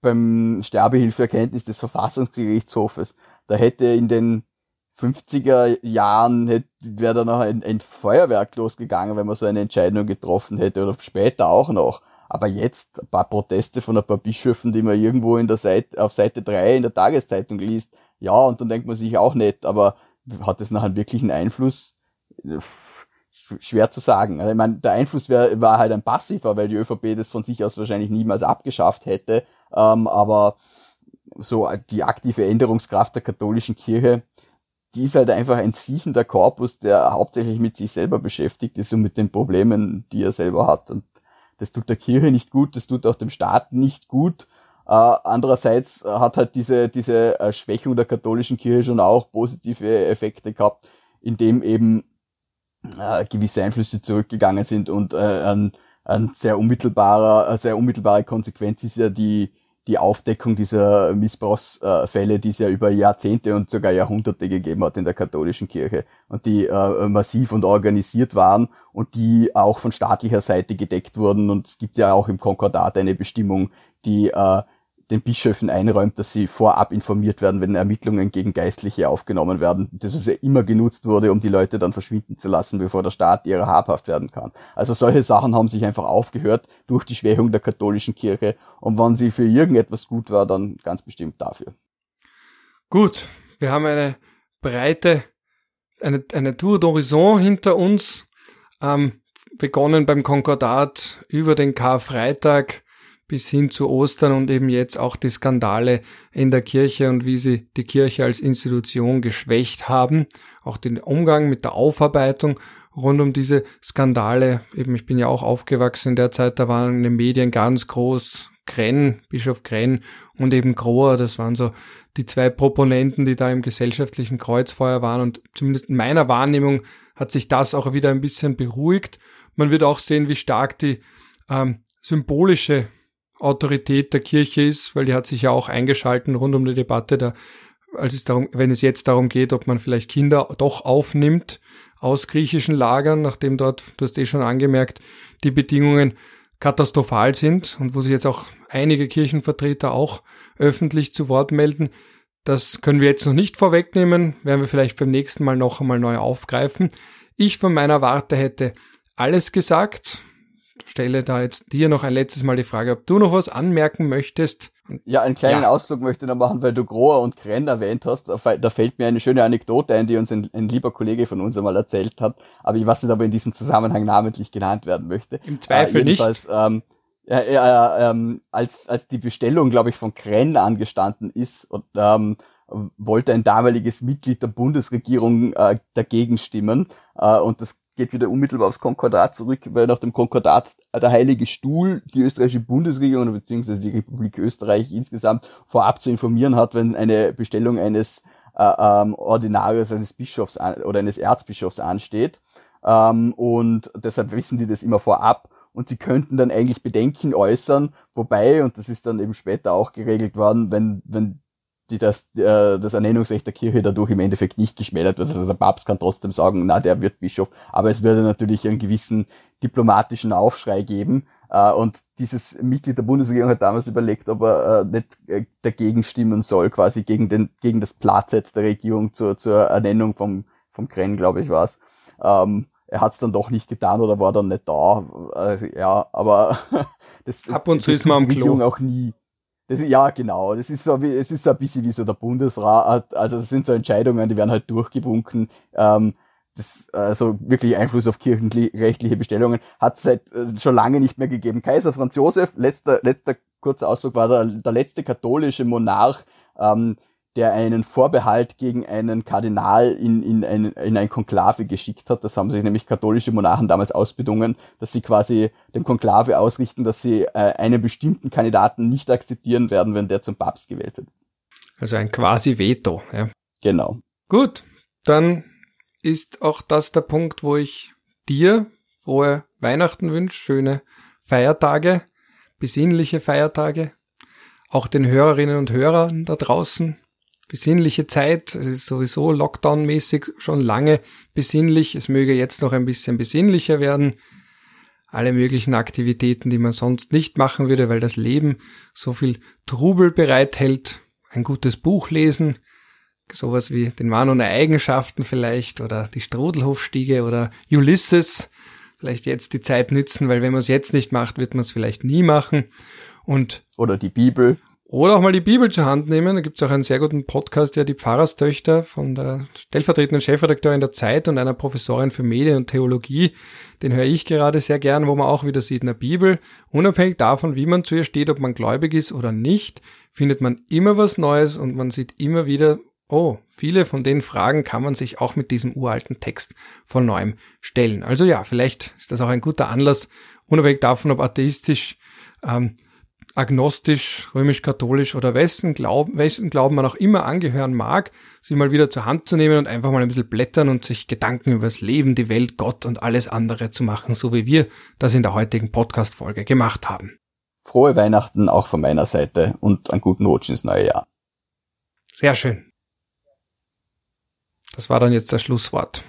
Speaker 2: beim Sterbehilfeerkenntnis des Verfassungsgerichtshofes. Da hätte in den 50er Jahren wäre da noch ein, ein Feuerwerk losgegangen, wenn man so eine Entscheidung getroffen hätte oder später auch noch. Aber jetzt ein paar Proteste von ein paar Bischöfen, die man irgendwo in der Seite, auf Seite 3 in der Tageszeitung liest. Ja, und dann denkt man sich auch nicht, aber hat das nachher wirklich einen Einfluss? Schwer zu sagen. Also ich meine, der Einfluss wär, war halt ein passiver, weil die ÖVP das von sich aus wahrscheinlich niemals abgeschafft hätte. Ähm, aber so die aktive Änderungskraft der katholischen Kirche, die ist halt einfach ein siechender Korpus, der hauptsächlich mit sich selber beschäftigt ist und mit den Problemen, die er selber hat. Und das tut der Kirche nicht gut, das tut auch dem Staat nicht gut. Äh, andererseits hat halt diese, diese äh, Schwächung der katholischen Kirche schon auch positive Effekte gehabt, indem eben äh, gewisse Einflüsse zurückgegangen sind und äh, ein, ein sehr unmittelbarer, eine sehr unmittelbare Konsequenz ist ja die, die Aufdeckung dieser Missbrauchsfälle, die es ja über Jahrzehnte und sogar Jahrhunderte gegeben hat in der katholischen Kirche und die äh, massiv und organisiert waren und die auch von staatlicher Seite gedeckt wurden. Und es gibt ja auch im Konkordat eine Bestimmung, die äh, den Bischöfen einräumt, dass sie vorab informiert werden, wenn Ermittlungen gegen Geistliche aufgenommen werden. Das ist ja immer genutzt wurde, um die Leute dann verschwinden zu lassen, bevor der Staat ihrer habhaft werden kann. Also solche Sachen haben sich einfach aufgehört durch die Schwächung der katholischen Kirche. Und wenn sie für irgendetwas gut war, dann ganz bestimmt dafür.
Speaker 1: Gut, wir haben eine breite, eine, eine Tour d'Horizon hinter uns. Ähm, begonnen beim Konkordat über den Karfreitag bis hin zu Ostern und eben jetzt auch die Skandale in der Kirche und wie sie die Kirche als Institution geschwächt haben. Auch den Umgang mit der Aufarbeitung rund um diese Skandale. Eben, ich bin ja auch aufgewachsen in der Zeit, da waren in den Medien ganz groß Krenn, Bischof Krenn und eben Grohr, das waren so die zwei Proponenten, die da im gesellschaftlichen Kreuzfeuer waren und zumindest in meiner Wahrnehmung hat sich das auch wieder ein bisschen beruhigt. Man wird auch sehen, wie stark die ähm, symbolische Autorität der Kirche ist, weil die hat sich ja auch eingeschalten rund um die Debatte da, als es darum, wenn es jetzt darum geht, ob man vielleicht Kinder doch aufnimmt aus griechischen Lagern, nachdem dort, du hast eh schon angemerkt, die Bedingungen katastrophal sind und wo sich jetzt auch einige Kirchenvertreter auch öffentlich zu Wort melden. Das können wir jetzt noch nicht vorwegnehmen, werden wir vielleicht beim nächsten Mal noch einmal neu aufgreifen. Ich von meiner Warte hätte alles gesagt stelle da jetzt dir noch ein letztes Mal die Frage, ob du noch was anmerken möchtest.
Speaker 2: Ja, einen kleinen ja. Ausflug möchte ich noch machen, weil du Grohr und Krenn erwähnt hast. Da fällt mir eine schöne Anekdote ein, die uns ein, ein, lieber Kollege von uns einmal erzählt hat. Aber ich weiß nicht, ob er in diesem Zusammenhang namentlich genannt werden möchte.
Speaker 1: Im Zweifel äh, nicht.
Speaker 2: Ähm, ja, ja, ähm, als, als die Bestellung, glaube ich, von Krenn angestanden ist und ähm, wollte ein damaliges Mitglied der Bundesregierung äh, dagegen stimmen. Äh, und das geht wieder unmittelbar aufs Konkordat zurück, weil nach dem Konkordat der Heilige Stuhl die österreichische Bundesregierung beziehungsweise die Republik Österreich insgesamt vorab zu informieren hat, wenn eine Bestellung eines äh, ähm, Ordinarius, eines Bischofs an, oder eines Erzbischofs ansteht. Ähm, und deshalb wissen die das immer vorab und sie könnten dann eigentlich Bedenken äußern, wobei, und das ist dann eben später auch geregelt worden, wenn, wenn die das, äh, das Ernennungsrecht der Kirche dadurch im Endeffekt nicht geschmälert wird. Also der Papst kann trotzdem sagen, na, der wird Bischof, aber es würde natürlich einen gewissen diplomatischen Aufschrei geben. Äh, und dieses Mitglied der Bundesregierung hat damals überlegt, ob er äh, nicht äh, dagegen stimmen soll, quasi gegen den, gegen das Platzett der Regierung zur, zur Ernennung vom, vom Krenn, glaube ich, war's. Ähm, er hat es dann doch nicht getan oder war dann nicht da. Äh, ja, aber <laughs>
Speaker 1: das ab und zu ist man am Klo
Speaker 2: auch nie das, ja, genau. Das ist so wie, es ist so ein bisschen wie so der Bundesrat, also das sind so Entscheidungen, die werden halt durchgewunken. Ähm, das, also wirklich Einfluss auf kirchenrechtliche Bestellungen hat es seit äh, schon lange nicht mehr gegeben. Kaiser Franz Josef, letzter, letzter kurzer Ausflug, war der, der letzte katholische Monarch, ähm, der einen Vorbehalt gegen einen Kardinal in, in, ein, in ein Konklave geschickt hat. Das haben sich nämlich katholische Monarchen damals ausbedungen, dass sie quasi dem Konklave ausrichten, dass sie äh, einen bestimmten Kandidaten nicht akzeptieren werden, wenn der zum Papst gewählt wird.
Speaker 1: Also ein quasi Veto, ja.
Speaker 2: Genau.
Speaker 1: Gut, dann ist auch das der Punkt, wo ich dir frohe Weihnachten wünsche, schöne Feiertage, besinnliche Feiertage, auch den Hörerinnen und Hörern da draußen besinnliche Zeit. Es ist sowieso Lockdown-mäßig schon lange besinnlich. Es möge jetzt noch ein bisschen besinnlicher werden. Alle möglichen Aktivitäten, die man sonst nicht machen würde, weil das Leben so viel Trubel bereithält. Ein gutes Buch lesen, sowas wie den Mann ohne Eigenschaften vielleicht oder die Strudelhofstiege oder Ulysses. Vielleicht jetzt die Zeit nützen, weil wenn man es jetzt nicht macht, wird man es vielleicht nie machen. Und
Speaker 2: oder die Bibel.
Speaker 1: Oder auch mal die Bibel zur Hand nehmen. Da gibt es auch einen sehr guten Podcast, ja, die Pfarrerstöchter von der stellvertretenden Chefredakteurin der Zeit und einer Professorin für Medien und Theologie. Den höre ich gerade sehr gern, wo man auch wieder sieht, in der Bibel, unabhängig davon, wie man zu ihr steht, ob man gläubig ist oder nicht, findet man immer was Neues und man sieht immer wieder, oh, viele von den Fragen kann man sich auch mit diesem uralten Text von neuem stellen. Also ja, vielleicht ist das auch ein guter Anlass, unabhängig davon, ob atheistisch, ähm, agnostisch, römisch-katholisch oder wessen Glauben, wessen Glauben man auch immer angehören mag, sie mal wieder zur Hand zu nehmen und einfach mal ein bisschen blättern und sich Gedanken über das Leben, die Welt, Gott und alles andere zu machen, so wie wir das in der heutigen Podcast-Folge gemacht haben.
Speaker 2: Frohe Weihnachten auch von meiner Seite und einen guten Rutsch ins neue Jahr.
Speaker 1: Sehr schön. Das war dann jetzt das Schlusswort.